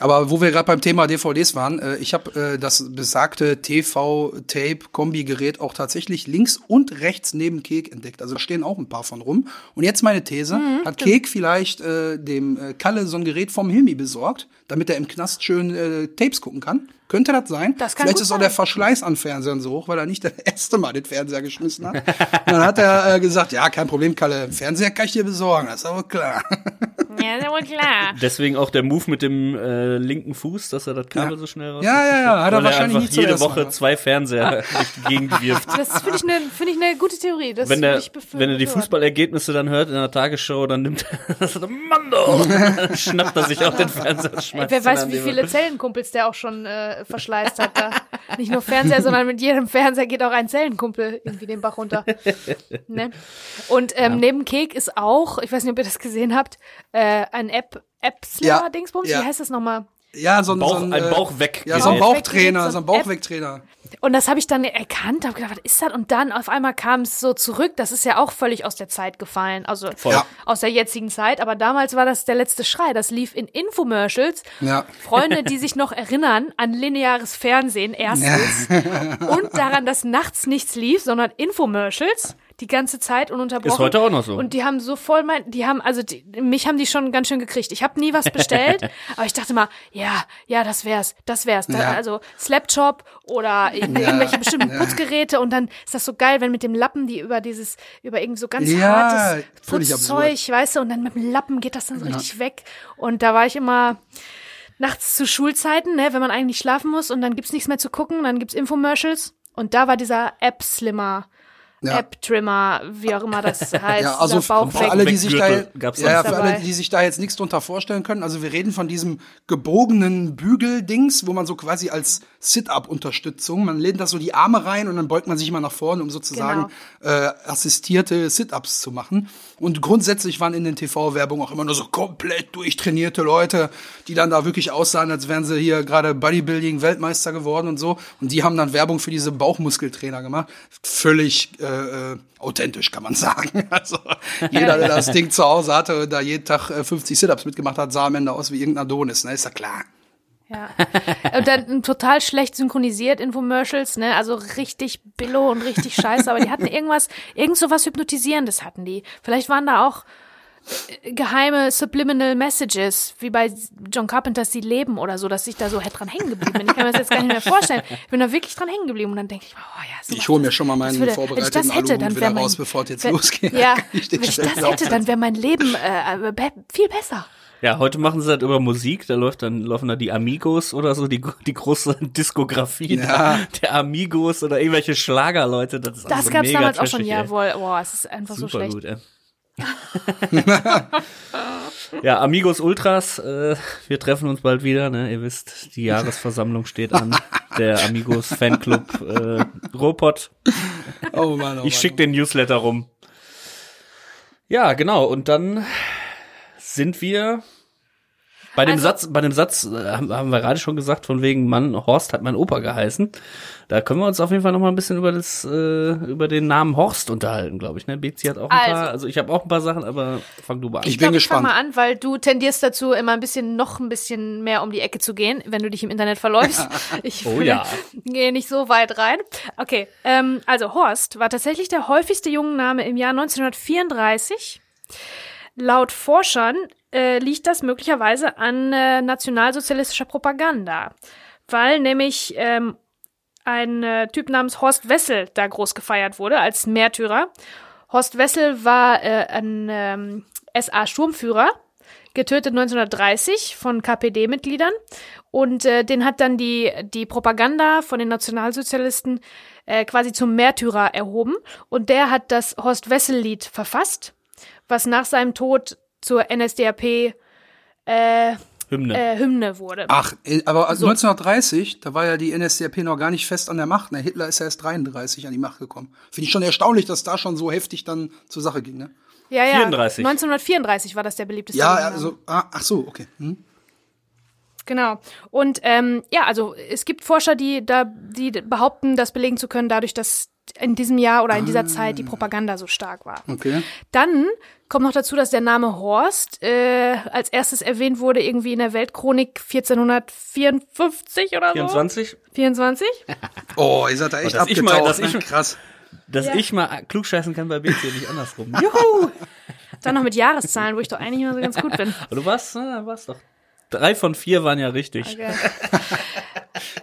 Aber wo wir gerade beim Thema DVDs waren, äh, ich habe äh, das besagte TV-Tape-Kombi-Gerät auch tatsächlich links und rechts neben Kek entdeckt. Also da stehen auch ein paar von rum. Und jetzt meine These, Mhm, hat Kek vielleicht äh, dem äh, Kalle so ein Gerät vom Hilmi besorgt, damit er im Knast schön äh, Tapes gucken kann? Könnte das sein? Das kann Vielleicht ist auch sein. der Verschleiß an Fernsehern so hoch, weil er nicht das erste Mal den Fernseher geschmissen hat. Und dann hat er äh, gesagt, ja, kein Problem, Kalle, Fernseher kann ich dir besorgen, das ist aber klar. Ja, ist ja wohl klar. Deswegen auch der Move mit dem äh, linken Fuß, dass er das Kabel so schnell raus. Ja, ja, ja, hat er wahrscheinlich nicht jede Woche mal. zwei Fernseher durch die Gegend wirft. Das finde ich eine find ich ne gute Theorie. Das Wenn würde er, ich wenn er die. Fußballergebnisse dann hört in der Tagesshow, dann nimmt er das doch, Dann schnappt er sich auch den Fernseher schmeißt Wer weiß, wie viele. Zellenkumpels der auch schon äh, verschleißt hat. Da. Nicht nur Fernseher, sondern mit jedem Fernseher geht auch ein Zellenkumpel irgendwie den Bach runter. ne? Und ähm, neben Kek ist auch, ich weiß nicht, ob ihr das gesehen habt, äh, ein App, Ja, Appsler-Dingsbums. ja. Wie heißt das nochmal? Ja, so ein, Bauch- so ein, ein äh, Bauchweg- Ja, so ein. Bauchtrainer, so ein Bauchwegtrainer. Und das habe ich dann erkannt, habe gedacht, was ist das? Und dann auf einmal kam es so zurück. Das ist ja auch völlig aus der Zeit gefallen, also Voll. Ja. aus der jetzigen Zeit. Aber damals war das der letzte Schrei. Das lief in Infomercials. Ja. Freunde, die sich noch erinnern an lineares Fernsehen erstens und daran, dass nachts nichts lief, sondern Infomercials die ganze Zeit ununterbrochen. Ist heute auch noch so. Und die haben so voll mein, die haben, also die, mich haben die schon ganz schön gekriegt. Ich habe nie was bestellt, aber ich dachte mal, ja, ja, das wär's, das wär's. Ja. Also Slapchop oder irgendwelche bestimmten Putzgeräte und dann ist das so geil, wenn mit dem Lappen die über dieses, über irgendwie so ganz Ja, hartes Putzzeug, weißt du, und dann mit dem Lappen geht das dann so richtig weg. Und da war ich immer nachts zu Schulzeiten, ne, wenn man eigentlich schlafen muss und dann gibt's nichts mehr zu gucken, dann gibt's Infomercials und da war dieser App-Slimmer, Ja. App-Trimmer, wie auch immer das heißt, Ja, also für, alle, die sich da, ja, für alle, die sich da jetzt nichts drunter vorstellen können, also wir reden von diesem gebogenen Bügeldings, wo man so quasi als Sit-Up-Unterstützung, man lehnt das so die Arme rein und dann beugt man sich immer nach vorne, um sozusagen äh, assistierte Sit-Ups zu machen. Und grundsätzlich waren in den TV-Werbungen auch immer nur so komplett durchtrainierte Leute, die dann da wirklich aussahen, als wären sie hier gerade Bodybuilding-Weltmeister geworden und so. Und die haben dann Werbung für diese Bauchmuskeltrainer gemacht. Völlig äh, äh, authentisch, kann man sagen. Also jeder, der das Ding zu Hause hatte und da jeden Tag äh, 50 Sit-Ups mitgemacht hat, sah am Ende aus wie irgendein Adonis, ne? Ist ja klar. Ja. Und dann total schlecht synchronisiert Infomercials, ne? Also richtig billo und richtig scheiße, aber die hatten irgendwas, irgend so was Hypnotisierendes hatten die. Vielleicht waren da auch äh, geheime Subliminal Messages, wie bei John Carpenters Sie leben oder so, dass ich da so hätte dran hängen geblieben bin. Ich kann mir das jetzt gar nicht mehr vorstellen. Ich bin da wirklich dran hängen geblieben und dann denke ich, oh ja, so Ich hole mir schon mal meinen würde- vorbereiteten ich das hätte, dann wieder mein, raus, bevor es jetzt losgeht. Ja, wenn ich das hätte, dann wäre mein Leben äh, äh, viel besser. Ja, heute machen sie das über Musik, da läuft dann, laufen da die Amigos oder so, die, die große Diskografie Ja. der, der Amigos oder irgendwelche Schlagerleute. Das, ist Das also gab's mega damals auch schon, trashig, ey. jawohl. Boah, es ist einfach so Super schlecht. gut, ey. ja, Amigos Ultras, äh, wir treffen uns bald wieder, ne? Ihr wisst, die Jahresversammlung steht an. Der Amigos Fanclub äh, Robot. Oh Mann, oh Ich Mann. schick den Newsletter rum. Ja, genau. Und dann sind wir bei dem Also- Satz, bei dem Satz äh, haben, haben wir gerade schon gesagt, von wegen Mann, Horst hat mein Opa geheißen. Da können wir uns auf jeden Fall noch mal ein bisschen über das, äh, über den Namen Horst unterhalten, glaube ich. Ne, Bezi hat auch ein Also- paar, also ich habe auch ein paar Sachen, aber fang du mal an. Ich Ich bin glaub, ich fang gespannt. mal an, weil du tendierst dazu, immer ein bisschen, noch ein bisschen mehr um die Ecke zu gehen, wenn du dich im Internet verläufst. Ich Oh ja. gehe nicht so weit rein. Okay, ähm, also Horst war tatsächlich der häufigste Jungenname im Jahr 1934. Laut Forschern äh, liegt das möglicherweise an äh, nationalsozialistischer Propaganda, weil nämlich ähm, ein äh, Typ namens Horst Wessel da groß gefeiert wurde als Märtyrer. Horst Wessel war äh, ein ähm, SA-Sturmführer, getötet 1930 von KPD-Mitgliedern. Und äh, den hat dann die, die Propaganda von den Nationalsozialisten äh, quasi zum Märtyrer erhoben. Und der hat das Horst Wessel-Lied verfasst, was nach seinem Tod zur NSDAP äh, Hymne. äh, Hymne wurde. Ach, äh, aber 1930, da war ja die NSDAP noch gar nicht fest an der Macht. Ne? Hitler ist ja erst 33 an die Macht gekommen. Finde ich schon erstaunlich, dass da schon so heftig dann zur Sache ging. Ne? Ja, ja. 34. 1934 war das der beliebteste. Ja, Name. also, ah, ach so, okay. Hm. Genau. Und ähm, ja, also es gibt Forscher, die da, die behaupten, das belegen zu können, dadurch, dass in diesem Jahr oder in dieser Zeit die Propaganda so stark war. Okay. Dann kommt noch dazu, dass der Name Horst äh, als erstes erwähnt wurde irgendwie in der Weltchronik 1454 oder so. 24? 24? Oh, ihr seid da echt Oh, dass ich mal- abgetaucht. dass ich- ne? Krass. Dass Ja. ich mal klugscheißen kann bei BC, nicht andersrum. Juhu! Dann noch mit Jahreszahlen, wo ich doch eigentlich immer so ganz gut bin. Aber du warst, na, warst doch. Drei von vier waren ja richtig. Okay.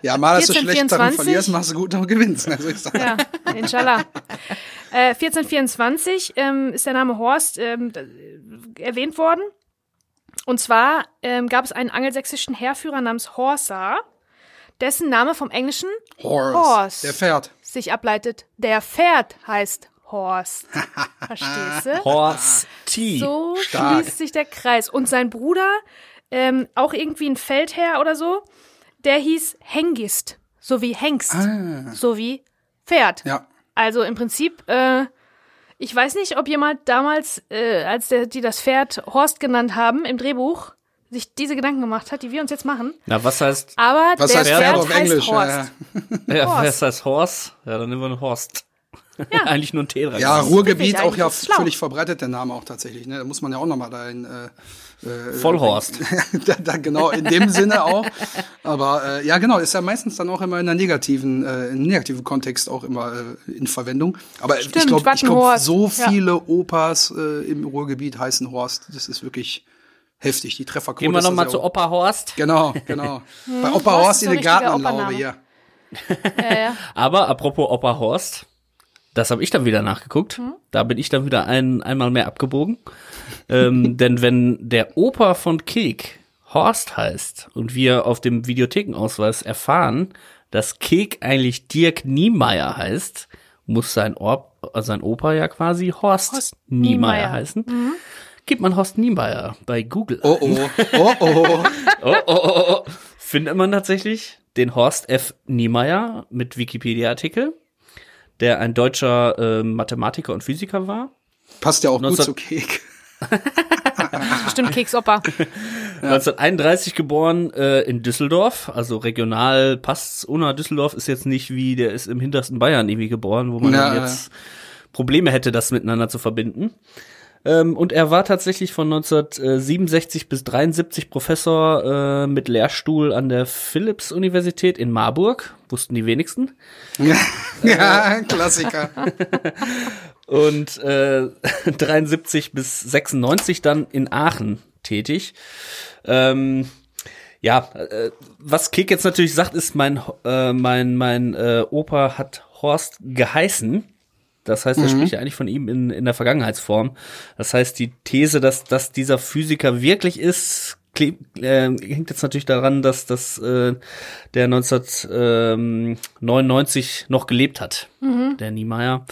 Ja, mal, dass du 14, schlecht Sachen 24. verlierst, machst du gut noch gewinnst. Ne? So ist das. Ja, inshallah. Äh, 1424 ähm, ist der Name Horst ähm, d- erwähnt worden. Und zwar ähm, gab es einen angelsächsischen Heerführer namens Horsa, dessen Name vom Englischen Horse. Horse. Der Pferd. sich ableitet. Der Pferd heißt Horst. Verstehst du? Horst T. So Stark. schließt sich der Kreis. Und sein Bruder, ähm, auch irgendwie ein Feldherr oder so, der hieß Hengist. So wie Hengst. So wie Pferd. Ja. Also im Prinzip, äh, ich weiß nicht, ob jemand damals, äh, als der, die das Pferd Horst genannt haben im Drehbuch, sich diese Gedanken gemacht hat, die wir uns jetzt machen. Na, was heißt, Aber Was der heißt Pferd Pferd auf heißt Englisch? Horst. Ja, ja. ja, Horst. was heißt Horst? Ja, dann nehmen wir einen Horst. Ja. Eigentlich nur ein T dran. Ja, Ruhrgebiet auch ja völlig verbreitet, der Name auch tatsächlich. Ne? Da muss man ja auch nochmal da in, äh, äh, Vollhorst. da, da, genau, in dem Sinne auch. Aber äh, ja, genau, ist ja meistens dann auch immer in einer negativen, äh, in einem negativen Kontext auch immer äh, in Verwendung. Aber ich Stimmt, glaube, ich glaub, Wattenhorst. so Ja. viele Opas äh, im Ruhrgebiet heißen Horst. Das ist wirklich heftig. Die Trefferquote Gehen wir nochmal zu. Opa Horst. Genau, genau. Bei Opa Horst Horst in der Gartenlaube hier. Ja, ja. Aber apropos Opa Horst, das habe ich dann wieder nachgeguckt. Da bin ich dann wieder ein, einmal mehr abgebogen. ähm, denn wenn der Opa von Kek Horst heißt und wir auf dem Videothekenausweis erfahren, dass Kek eigentlich Dirk Niemeyer heißt, muss sein, Or äh, sein Opa ja quasi Horst, Horst Niemeyer, Niemeyer. heißen. Gibt man Horst Niemeyer bei Google. Oh oh, oh oh. Oh, oh, oh, oh. Findet man tatsächlich den Horst F. Niemeyer mit Wikipedia-Artikel, der ein deutscher äh, Mathematiker und Physiker war. Passt ja auch gut 19 zu Kek. Bestimmt Keksoper. 1931 geboren äh, in Düsseldorf, also regional passt's. Unna Düsseldorf ist jetzt nicht wie, der ist im hintersten Bayern irgendwie geboren, wo man Ja, dann jetzt Probleme hätte, das miteinander zu verbinden. Ähm, und er war tatsächlich von 1967 bis 73 Professor äh, mit Lehrstuhl an der Philipps-Universität in Marburg, wussten die wenigsten. Ja, ja Klassiker. Und äh, 73 bis 96 dann in Aachen tätig. Ähm, ja, äh, was Kick jetzt natürlich sagt, ist, mein, äh, mein, mein äh, Opa hat Horst geheißen. Das heißt, er spricht ja eigentlich von ihm in, in der Vergangenheitsform. Das heißt, die These, dass, dass dieser Physiker wirklich ist, kle- äh, hängt jetzt natürlich daran, dass, dass äh, der 1999 noch gelebt hat, der Niemeyer.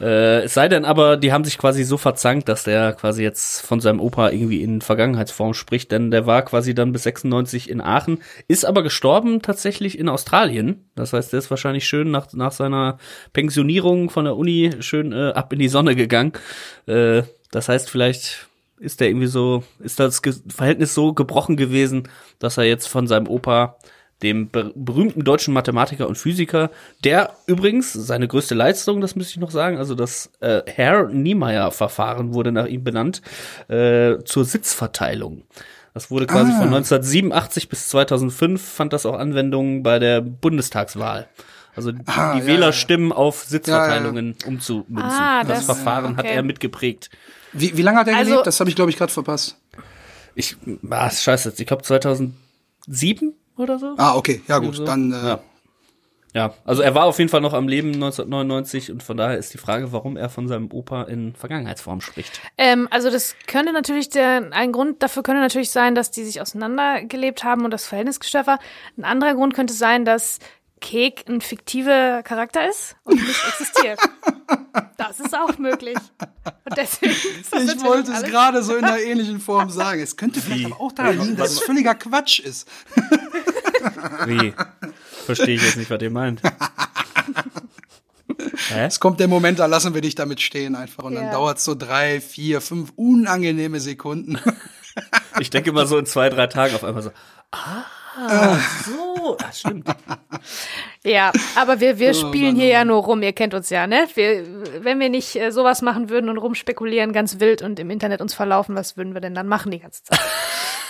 Äh, es sei denn aber, die haben sich quasi so verzankt, dass der quasi jetzt von seinem Opa irgendwie in Vergangenheitsform spricht, denn der war quasi dann bis 96 in Aachen, ist aber gestorben tatsächlich in Australien. Das heißt, der ist wahrscheinlich schön nach, nach seiner Pensionierung von der Uni schön äh, ab in die Sonne gegangen. Äh, das heißt, vielleicht ist der irgendwie so, ist das Verhältnis so gebrochen gewesen, dass er jetzt von seinem Opa dem ber berühmten deutschen Mathematiker und Physiker, der übrigens seine größte Leistung, das müsste ich noch sagen, also das äh, Herr-Niemeyer-Verfahren wurde nach ihm benannt, äh, zur Sitzverteilung. Das wurde quasi von 1987 bis 2005 fand das auch Anwendung bei der Bundestagswahl. Also die Ah, ja, Wählerstimmen auf Sitzverteilungen umzumünzen. Ah, das, das- Verfahren hat okay. er mitgeprägt. Wie, wie lange hat er Also- gelebt? Das habe ich, glaube ich, gerade verpasst. Ich, ah, scheiße, ich glaube 2007 oder so. Ah, okay, ja gut, Also, dann äh, ja. Ja, also er war auf jeden Fall noch am Leben 1999 und von daher ist die Frage, warum er von seinem Opa in Vergangenheitsform spricht. Ähm, also das könnte natürlich der, ein Grund dafür könnte natürlich sein, dass die sich auseinandergelebt haben und das Verhältnis gestört war. Ein anderer Grund könnte sein, dass Kek ein fiktiver Charakter ist und nicht existiert. Das ist auch möglich. Und deswegen ich wollte es gerade so in einer ähnlichen Form sagen. Es könnte vielleicht aber auch daran liegen, dass es völliger Quatsch ist. Wie? Verstehe ich jetzt nicht, was ihr meint. Es kommt der Moment, da lassen wir dich damit stehen einfach. Und Ja. dann dauert es so drei, vier, fünf unangenehme Sekunden. Ich denke mal so in zwei, drei Tagen auf einmal so, ah, so, ah, stimmt. Ja, aber wir, wir Oh, spielen Mann, hier oh ja nur rum, ihr kennt uns ja, ne? Wir, wenn wir nicht äh, sowas machen würden und rumspekulieren ganz wild und im Internet uns verlaufen, was würden wir denn dann machen die ganze Zeit?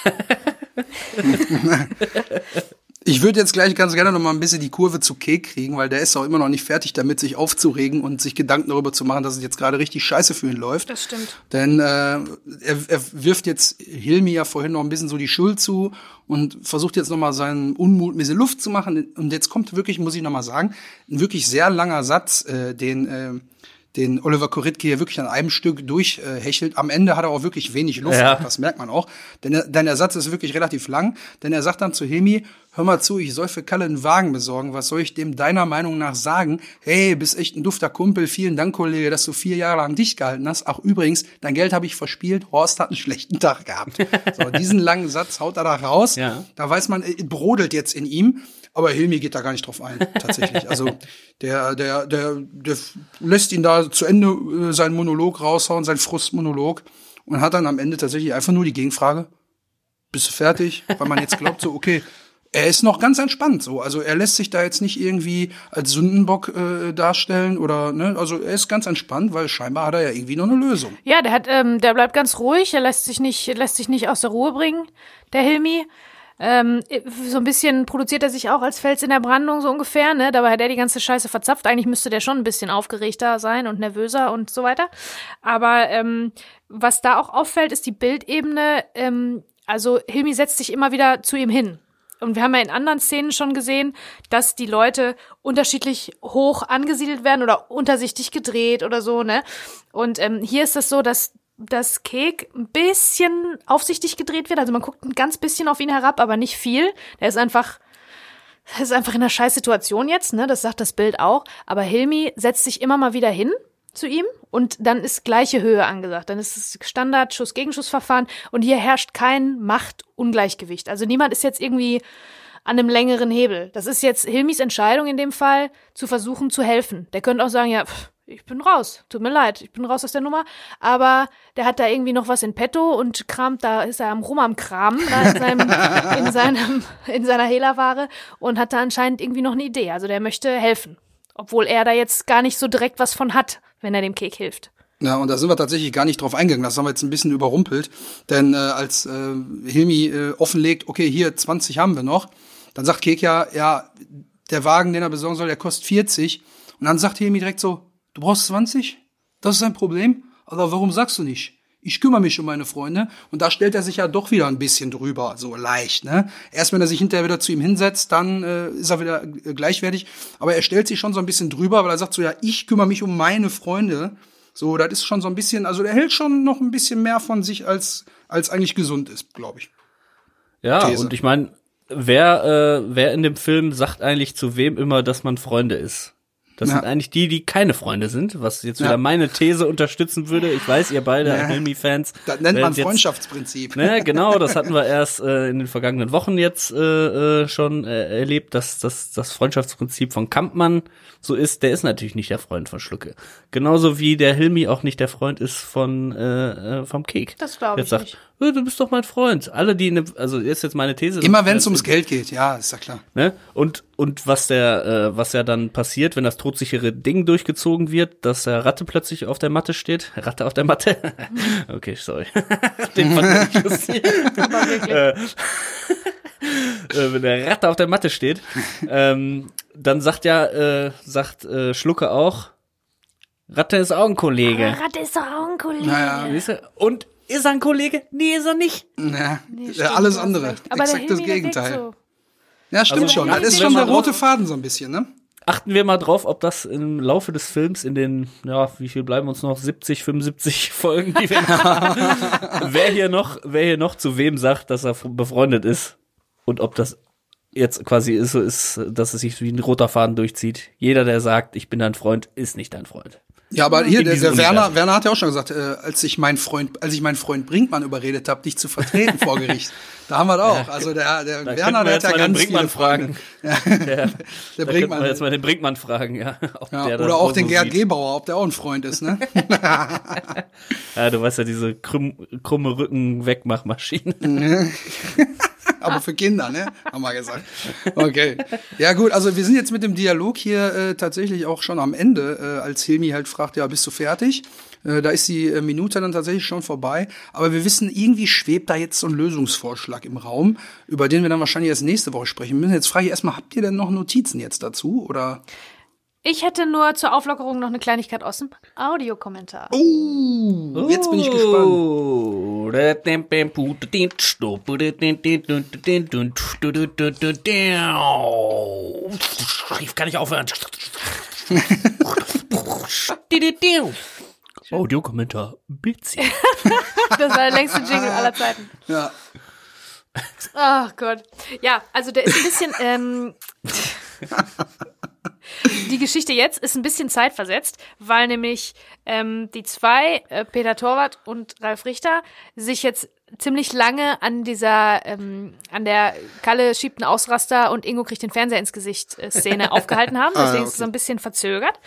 Ich würde jetzt gleich ganz gerne noch mal ein bisschen die Kurve zu Kek kriegen, weil der ist auch immer noch nicht fertig damit, sich aufzuregen und sich Gedanken darüber zu machen, dass es jetzt gerade richtig scheiße für ihn läuft. Das stimmt. Denn äh, er, er wirft jetzt Hilmi ja vorhin noch ein bisschen so die Schuld zu und versucht jetzt noch mal seinen Unmut ein bisschen Luft zu machen. Und jetzt kommt wirklich, muss ich noch mal sagen, ein wirklich sehr langer Satz, äh, den äh, den Oliver Koritke hier wirklich an einem Stück durchhechelt. Am Ende hat er auch wirklich wenig Luft, Ja. das merkt man auch. Denn, er- denn der Satz ist wirklich relativ lang, denn er sagt dann zu Hilmi, hör mal zu, ich soll für Kalle einen Wagen besorgen, was soll ich dem deiner Meinung nach sagen? Hey, bist echt ein dufter Kumpel, vielen Dank, Kollege, dass du vier Jahre lang dich gehalten hast. Ach übrigens, dein Geld habe ich verspielt, Horst hat einen schlechten Tag gehabt. So, diesen langen Satz haut er da raus. Ja. Da weiß man, es brodelt jetzt in ihm. Aber Hilmi geht da gar nicht drauf ein, tatsächlich. Also der, der, der, der lässt ihn da zu Ende äh, seinen Monolog raushauen, seinen Frustmonolog und hat dann am Ende tatsächlich einfach nur die Gegenfrage: Bist du fertig? Weil man jetzt glaubt, so, okay, er ist noch ganz entspannt so. Also er lässt sich da jetzt nicht irgendwie als Sündenbock äh, darstellen oder ne, also er ist ganz entspannt, weil scheinbar hat er ja irgendwie noch eine Lösung. Ja, der hat, ähm, der bleibt ganz ruhig, er lässt sich nicht, lässt sich nicht aus der Ruhe bringen, der Hilmi. Ähm, so ein bisschen produziert er sich auch als Fels in der Brandung, so ungefähr, ne? Dabei hat er die ganze Scheiße verzapft. Eigentlich müsste der schon ein bisschen aufgeregter sein und nervöser und so weiter. Aber ähm, was da auch auffällt, ist die Bildebene. Ähm, also Hilmi setzt sich immer wieder zu ihm hin. Und wir haben ja in anderen Szenen schon gesehen, dass die Leute unterschiedlich hoch angesiedelt werden oder unter sich dicht gedreht oder so, ne? Und ähm, hier ist es so, dass das Kek ein bisschen aufsichtig gedreht wird. Also man guckt ein ganz bisschen auf ihn herab, aber nicht viel. Der ist einfach, er ist einfach in einer scheiß Situation jetzt, ne? Das sagt das Bild auch. Aber Hilmi setzt sich immer mal wieder hin zu ihm und dann ist gleiche Höhe angesagt. Dann ist es Standard Schuss-Gegenschuss-Verfahren und hier herrscht kein Machtungleichgewicht. Also niemand ist jetzt irgendwie an einem längeren Hebel. Das ist jetzt Hilmis Entscheidung in dem Fall, zu versuchen zu helfen. Der könnte auch sagen, ja, pff, ich bin raus. Tut mir leid, ich bin raus aus der Nummer. Aber der hat da irgendwie noch was in petto und kramt, da ist er am Rum am Kram, da in, seinem, in, seinem, in seiner Hehlerware und hat da anscheinend irgendwie noch eine Idee. Also der möchte helfen. Obwohl er da jetzt gar nicht so direkt was von hat, wenn er dem Kek hilft. Ja, und da sind wir tatsächlich gar nicht drauf eingegangen. Das haben wir jetzt ein bisschen überrumpelt. Denn äh, als äh, Hilmi äh, offenlegt, okay, hier 20 haben wir noch, dann sagt Kek ja, ja, der Wagen, den er besorgen soll, der kostet 40. Und dann sagt Hilmi direkt so, du brauchst 20? Das ist ein Problem? Aber warum sagst du nicht? Ich kümmere mich um meine Freunde. Und da stellt er sich ja doch wieder ein bisschen drüber, so leicht. Ne? Erst wenn er sich hinterher wieder zu ihm hinsetzt, dann äh, ist er wieder äh, gleichwertig. Aber er stellt sich schon so ein bisschen drüber, weil er sagt so, ja, ich kümmere mich um meine Freunde. So, das ist schon so ein bisschen, also der hält schon noch ein bisschen mehr von sich, als, als eigentlich gesund ist, glaube ich. Ja, These. und ich meine, wer, äh, wer in dem Film sagt eigentlich zu wem immer, dass man Freunde ist? Das Ja. sind eigentlich die, die keine Freunde sind, was jetzt Ja. wieder meine These unterstützen würde. Ich weiß, ihr beide Ja. Hilmi-Fans. Das nennt man Freundschaftsprinzip. Ne, genau, das hatten wir erst äh, in den vergangenen Wochen jetzt äh, äh, schon äh, erlebt, dass dass das Freundschaftsprinzip von Kampmann so ist. Der ist natürlich nicht der Freund von Schlucke. Genauso wie der Hilmi auch nicht der Freund ist von äh, äh, vom Kek. Das glaub Jetzt ich sagt, nicht. "Äh, du bist doch mein Freund. Alle, die, in dem- also ist jetzt meine These. Immer wenn es ums Geld geht, ja, ist ja klar. Ne? Und, und was der, äh, was ja dann passiert, wenn das todsichere Ding durchgezogen wird, dass der Ratte plötzlich auf der Matte steht. Ratte auf der Matte? okay, sorry. Den fand ich lustig. Aber wirklich. äh, wenn der Ratte auf der Matte steht, ähm, dann sagt ja, äh, sagt äh, Schlucke auch, Ratte ist auch ein Kollege. Ratte ist doch auch ein Kollege. Naja? Und ist er ein Kollege? Nee, ist er nicht. ja, Nee, ja, stimmt, alles andere. Aber Exakt das Gegenteil. So. Ja, stimmt Also, schon. Das ist schon der mal rote Faden so ein bisschen, ne? Achten wir mal drauf, ob das im Laufe des Films in den, ja, wie viel bleiben uns noch? 70, 75 Folgen, die wir wer hier noch, wer hier noch zu wem sagt, dass er befreundet ist und ob das jetzt quasi so ist, dass es sich wie ein roter Faden durchzieht. Jeder, der sagt, ich bin dein Freund, ist nicht dein Freund. Ja, aber hier, der, der Werner. Werner hat ja auch schon gesagt, äh, als ich meinen Freund, als ich meinen Freund Brinkmann überredet habe, dich zu vertreten vor Gericht. Da haben wir das auch. Also der, der Da Werner, der hat ja ganz Brinkmann viele Freunde. fragen. Ja, Der da könnten Brinkmann. jetzt mal den Brinkmann fragen, ja. Ja, der oder auch so den Gerd sieht. Gebauer, ob der auch ein Freund ist, ne? Ja, du weißt ja, diese krumm, krumme Rücken-Wegmachmaschine. Aber für Kinder, ne? Haben wir gesagt. Okay. Ja, gut, also wir sind jetzt mit dem Dialog hier äh, tatsächlich auch schon am Ende, äh, als Hilmi halt fragt, ja, bist du fertig? Äh, da ist die äh, Minute dann tatsächlich schon vorbei. Aber wir wissen, irgendwie schwebt da jetzt so ein Lösungsvorschlag im Raum, über den wir dann wahrscheinlich erst nächste Woche sprechen müssen. Jetzt frage ich erstmal, habt ihr denn noch Notizen jetzt dazu? Oder? Ich hätte nur zur Auflockerung noch eine Kleinigkeit aus dem Audiokommentar. Oh, jetzt bin ich gespannt. Oh. Ich kann nicht aufhören. Audiokommentar. Bitzi. Das war der längste Jingle aller Zeiten. Ja. Ach Gott. Ja, also der ist ein bisschen, ähm, die Geschichte jetzt ist ein bisschen zeitversetzt, weil nämlich ähm, die zwei, äh, Peter Torwart und Ralf Richter, sich jetzt ziemlich lange an dieser, ähm, an der Kalle schiebt einen Ausraster und Ingo kriegt den Fernseher ins Gesicht äh, Szene aufgehalten haben. Deswegen ist es so ein bisschen verzögert.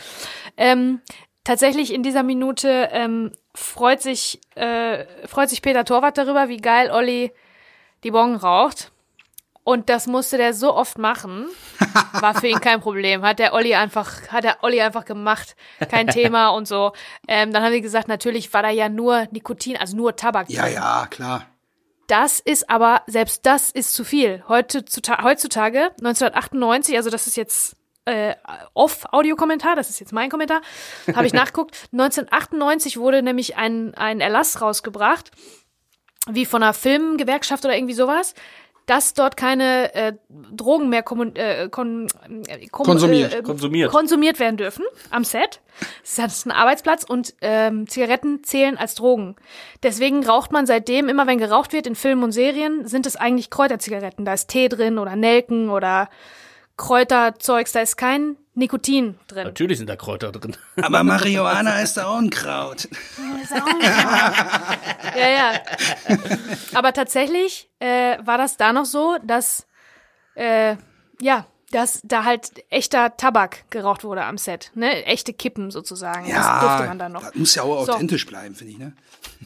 Ähm, tatsächlich in dieser Minute ähm, freut sich, äh, freut sich Peter Torwart darüber, wie geil Olli die Bon raucht. Und das musste der so oft machen. War für ihn kein Problem. Hat der Olli einfach, hat der Olli einfach gemacht. Kein Thema und so. Ähm, dann haben wir gesagt, natürlich war da ja nur Nikotin, also nur Tabak. Ja, ja, klar. Das ist aber, selbst das ist zu viel. Heutzutage, heutzutage 1998, also das ist jetzt äh, Off-Audiokommentar, das ist jetzt mein Kommentar, habe ich nachgeguckt. 1998 wurde nämlich ein, ein Erlass rausgebracht, wie von einer Filmgewerkschaft oder irgendwie sowas, dass dort keine äh, Drogen mehr kommun, äh, kon, äh, Konsumiert. Äh, Konsumiert. konsumiert werden dürfen am Set. Das ist ein Arbeitsplatz und ähm, Zigaretten zählen als Drogen. Deswegen raucht man seitdem, immer wenn geraucht wird in Filmen und Serien, sind es eigentlich Kräuterzigaretten. Da ist Tee drin oder Nelken oder Kräuterzeugs, da ist kein Nikotin drin. Natürlich sind da Kräuter drin. Aber Marihuana ist da Unkraut. Ja, ja. Aber tatsächlich äh, war das da noch so, dass äh, ja, dass da halt echter Tabak geraucht wurde am Set, ne? Echte Kippen sozusagen. das durfte man dann noch. das muss ja auch So. authentisch bleiben, finde ich, ne?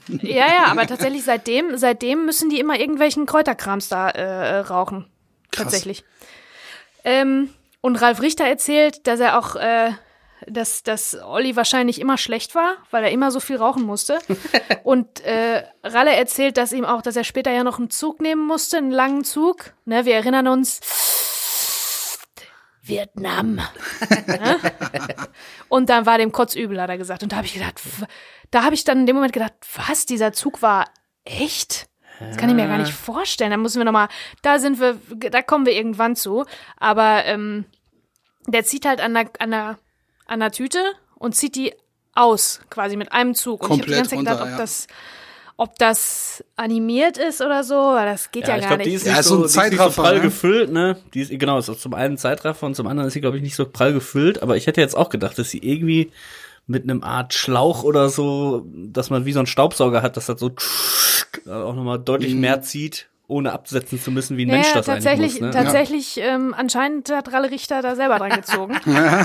Ja, ja, aber tatsächlich seitdem, seitdem müssen die immer irgendwelchen Kräuterkrams da äh, rauchen. Tatsächlich. Ähm, und Ralf Richter erzählt, dass er auch, äh, dass, dass Olli wahrscheinlich immer schlecht war, weil er immer so viel rauchen musste. und äh, Ralle erzählt, dass ihm auch, dass er später ja noch einen Zug nehmen musste, einen langen Zug. Ne, wir erinnern uns. Vietnam. Ne? Und dann war dem kotzübel, hat er gesagt. Und da habe ich gedacht, da habe ich dann in dem Moment gedacht, was, dieser Zug war echt? Das kann ich mir gar nicht vorstellen. Da müssen wir nochmal, da sind wir, da kommen wir irgendwann zu. Aber ähm, der zieht halt an der, an der, an der Tüte und zieht die aus, quasi mit einem Zug. Und ich habe die Komplett ganze Zeit gedacht, ob ja. das, ob das animiert ist oder so, weil das geht ja, ich gar glaube, die nicht. ist Ja, nicht ist so so, ein die ist nicht so Zeitraffer, prall ne? gefüllt, ne? Die ist, genau, ist auch zum einen Zeitraffer und zum anderen ist sie, glaube ich, nicht so prall gefüllt, aber ich hätte jetzt auch gedacht, dass sie irgendwie mit einem Art Schlauch oder so, dass man wie so einen Staubsauger hat, dass das so auch nochmal deutlich mehr zieht, ohne absetzen zu müssen, wie ein Mensch ja, das tatsächlich, eigentlich muss. Ne? tatsächlich, ähm, anscheinend hat Ralle Richter da selber dran gezogen.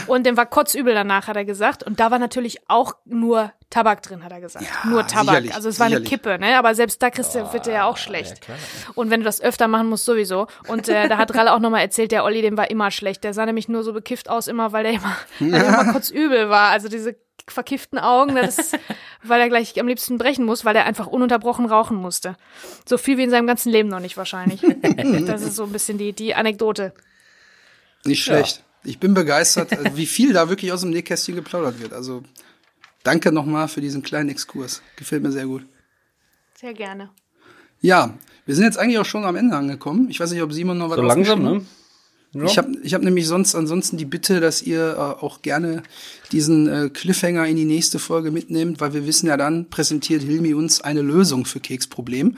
und dem war kotzübel danach, hat er gesagt. Und da war natürlich auch nur Tabak drin, hat er gesagt. Ja, nur Tabak. also es war sicherlich. eine Kippe, ne? Aber selbst da kriegst du, wird dir ja auch schlecht. und wenn du das öfter machen musst, sowieso. Und äh, da hat Ralle auch nochmal erzählt, der Olli, dem war immer schlecht. Der sah nämlich nur so bekifft aus, immer, weil der immer, weil der immer kotzübel war. Also diese verkifften Augen, das ist, weil er gleich am liebsten brechen muss, weil er einfach ununterbrochen rauchen musste. So viel wie in seinem ganzen Leben noch nicht wahrscheinlich. das ist so ein bisschen die, die Anekdote. Nicht schlecht. Ich bin begeistert, also wie viel da wirklich aus dem Nähkästchen geplaudert wird. Also danke nochmal für diesen kleinen Exkurs. Gefällt mir sehr gut. Sehr gerne. Ja, wir sind jetzt eigentlich auch schon am Ende angekommen. Ich weiß nicht, ob Simon noch was So langsam, ne? hat. Ich habe ich hab nämlich sonst ansonsten die Bitte, dass ihr äh, auch gerne diesen äh, Cliffhanger in die nächste Folge mitnehmt, weil wir wissen ja dann, präsentiert Hilmi uns eine Lösung für Keksproblem.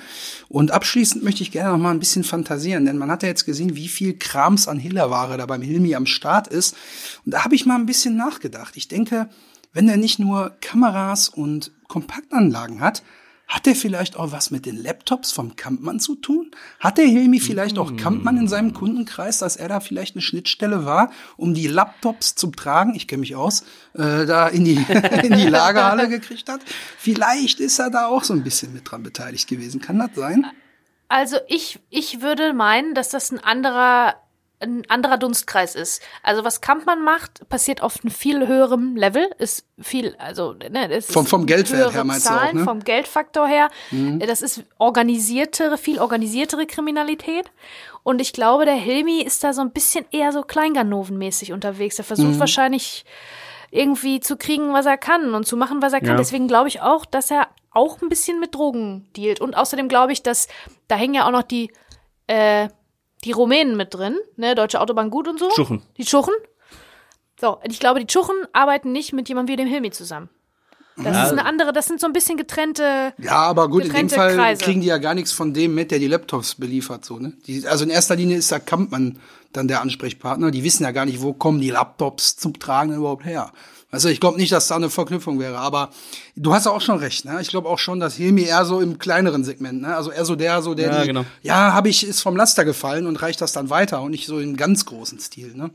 Und abschließend möchte ich gerne noch mal ein bisschen fantasieren, denn man hat ja jetzt gesehen, wie viel Krams an Hillerware da beim Hilmi am Start ist. Und da habe ich mal ein bisschen nachgedacht. Ich denke, wenn er nicht nur Kameras und Kompaktanlagen hat, hat er vielleicht auch was mit den Laptops vom Kampmann zu tun? Hat der Hilmi vielleicht auch Kampmann in seinem Kundenkreis, dass er da vielleicht eine Schnittstelle war, um die Laptops zum Tragen, ich kenne mich aus, äh, da in die, in die Lagerhalle gekriegt hat? Vielleicht ist er da auch so ein bisschen mit dran beteiligt gewesen. Kann das sein? Also ich, ich würde meinen, dass das ein anderer ein anderer Dunstkreis ist. Also was Kampmann macht, passiert auf einem viel höherem Level, ist viel, also ne, das Vom- ist vom Geldwert her meinst du auch, Zahlen, ne? Mhm. Vom Geldfaktor her. Das ist organisiertere, viel organisiertere Kriminalität. Und ich glaube, der Hilmi ist da so ein bisschen eher so Kleinganovenmäßig unterwegs. Er versucht Mhm. wahrscheinlich irgendwie zu kriegen, was er kann und zu machen, was er kann. Ja. Deswegen glaube ich auch, dass er auch ein bisschen mit Drogen dealt. Und außerdem glaube ich, dass da hängen ja auch noch die, äh, die Rumänen mit drin, ne, Deutsche Autobahn gut und so. Tschuchen. Die Tschuchen. So, und ich glaube, die Tschuchen arbeiten nicht mit jemandem wie dem Hilmi zusammen. Das Ja. ist eine andere, das sind so ein bisschen getrennte. Ja, aber gut, in dem Fall Kreise. kriegen die ja gar nichts von dem mit, der die Laptops beliefert, so, ne? Die, also in erster Linie ist da Kampmann dann der Ansprechpartner. Die wissen ja gar nicht, wo kommen die Laptops zum Tragen überhaupt her. Also ich glaube nicht, dass da eine Verknüpfung wäre, aber du hast auch schon recht, ne? Ich glaube auch schon, dass Hilmi eher so im kleineren Segment, ne? Also eher so der, so der, Ja, die, genau. ja, habe ich, ist vom Laster gefallen und reicht das dann weiter und nicht so im ganz großen Stil, ne?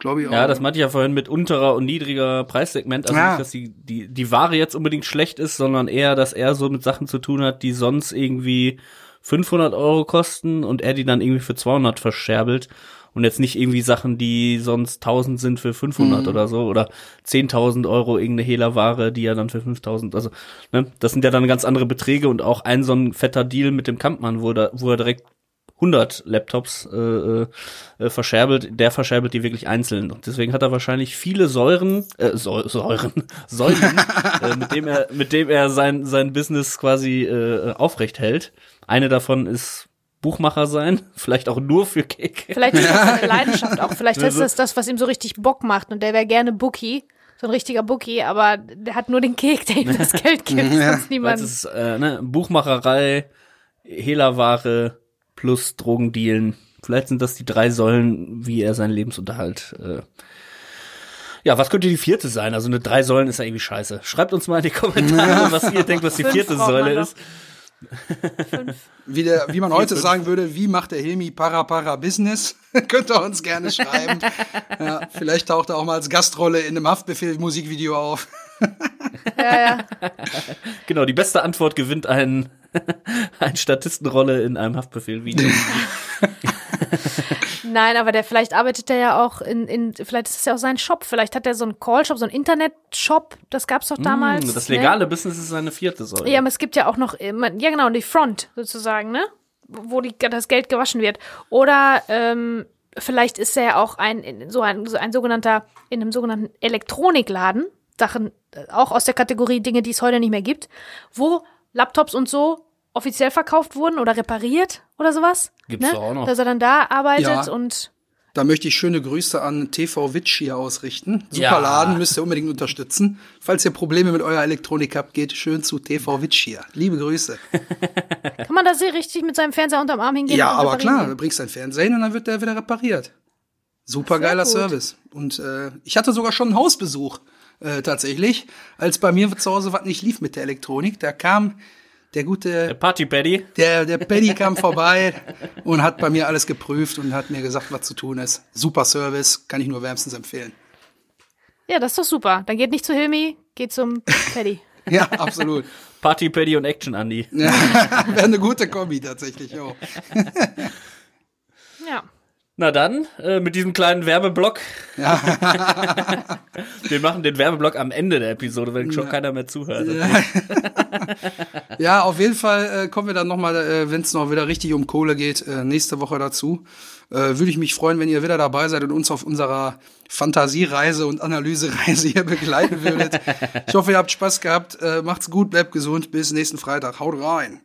Glaube ich auch. Ja, das meinte ich ja vorhin mit unterer und niedriger Preissegment. Also Ja. nicht, dass die, die, die Ware jetzt unbedingt schlecht ist, sondern eher, dass er so mit Sachen zu tun hat, die sonst irgendwie 500 Euro kosten und er die dann irgendwie für 200 verscherbelt. Und jetzt nicht irgendwie Sachen, die sonst 1000 sind für 500 Mhm. oder so oder 10.000 Euro irgendeine Hehlerware, die er dann für 5000, also, ne, das sind ja dann ganz andere Beträge und auch ein so ein fetter Deal mit dem Kampmann, wo, da, wo er direkt 100 Laptops äh, äh, äh, verscherbelt, der verscherbelt die wirklich einzeln. Und deswegen hat er wahrscheinlich viele Säuren, äh, Säu Säuren, Säulen, äh, mit dem er, mit dem er sein sein Business quasi äh, aufrecht hält. Eine davon ist Buchmacher sein, vielleicht auch nur für Cake. Vielleicht ist das seine Leidenschaft auch. Vielleicht ist das das, was ihm so richtig Bock macht. Und der wäre gerne Bookie. So ein richtiger Bookie, aber der hat nur den Kek, der ihm das Geld gibt. Sonst niemand. es ist äh, ne, Buchmacherei, Hehlerware plus Drogendealen. Vielleicht sind das die drei Säulen, wie er seinen Lebensunterhalt. Äh ja, was könnte die vierte sein? Also eine drei Säulen ist ja irgendwie scheiße. Schreibt uns mal in die Kommentare, was ihr denkt, was die vierte Säule noch. Ist. Wie, der, wie man heute fünf. sagen würde, wie macht der Hilmi para para Business? Könnt ihr uns gerne schreiben. ja, vielleicht taucht er auch mal als Gastrolle in einem Haftbefehl-Musikvideo auf. Genau, die beste Antwort gewinnt ein, ein Statistenrolle in einem Haftbefehl-Video. Nein, aber der vielleicht arbeitet er ja auch in, in vielleicht ist es ja auch sein Shop. Vielleicht hat er so einen Callshop, so einen Internet-Shop. Das gab's doch damals. Mm, das ne? legale Business ist eine vierte Säule. Ja, aber es gibt ja auch noch, immer- ja genau, die Front sozusagen, ne? Wo die, das Geld gewaschen wird. Oder ähm, vielleicht ist er ja auch ein, in- so ein, so ein sogenannter, in einem sogenannten Elektronikladen, Sachen äh, auch aus der Kategorie Dinge, die es heute nicht mehr gibt, wo Laptops und so offiziell verkauft wurden oder repariert oder sowas. Gibt's ne? doch auch noch. Dass er dann da arbeitet Ja. und Da möchte ich schöne Grüße an TV Witch hier ausrichten. Super Ja. Laden, müsst ihr unbedingt unterstützen. Falls ihr Probleme mit eurer Elektronik habt, geht schön zu TV Witch hier. Liebe Grüße. kann man das hier richtig mit seinem Fernseher unterm Arm hingehen? ja, und aber klar, du bringst dein Fernseher hin und dann wird der wieder repariert. Super geiler. Service. Und äh, ich hatte sogar schon einen Hausbesuch äh, tatsächlich, als bei mir zu Hause was nicht lief mit der Elektronik. Da kam der Der gute, Party Paddy. der, der Paddy kam vorbei und hat bei mir alles geprüft und hat mir gesagt, was zu tun ist. Super Service, kann ich nur wärmstens empfehlen. Ja, das ist doch super. Dann geht nicht zu Hilmi, geht zum Paddy. Ja, absolut. Party Paddy und Action Andy. Wäre eine gute Kombi tatsächlich auch. Ja. Na dann, äh, mit diesem kleinen Werbeblock. Wir machen den Werbeblock am Ende der Episode, wenn schon keiner mehr zuhört. Ja, auf jeden Fall äh, kommen wir dann nochmal, äh, wenn es noch wieder richtig um Kohle geht, äh, nächste Woche dazu. Äh, Würde ich mich freuen, wenn ihr wieder dabei seid und uns auf unserer Fantasiereise und Analysereise hier begleiten würdet. Ich hoffe, ihr habt Spaß gehabt. Äh, macht's gut, bleibt gesund. Bis nächsten Freitag. Haut rein.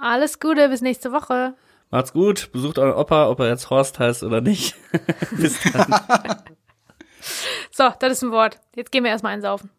Alles Gute, bis nächste Woche. Macht's gut, besucht euren Opa, ob er jetzt Horst heißt oder nicht. Bis dann. So, das ist ein Wort. Jetzt gehen wir erstmal einsaufen.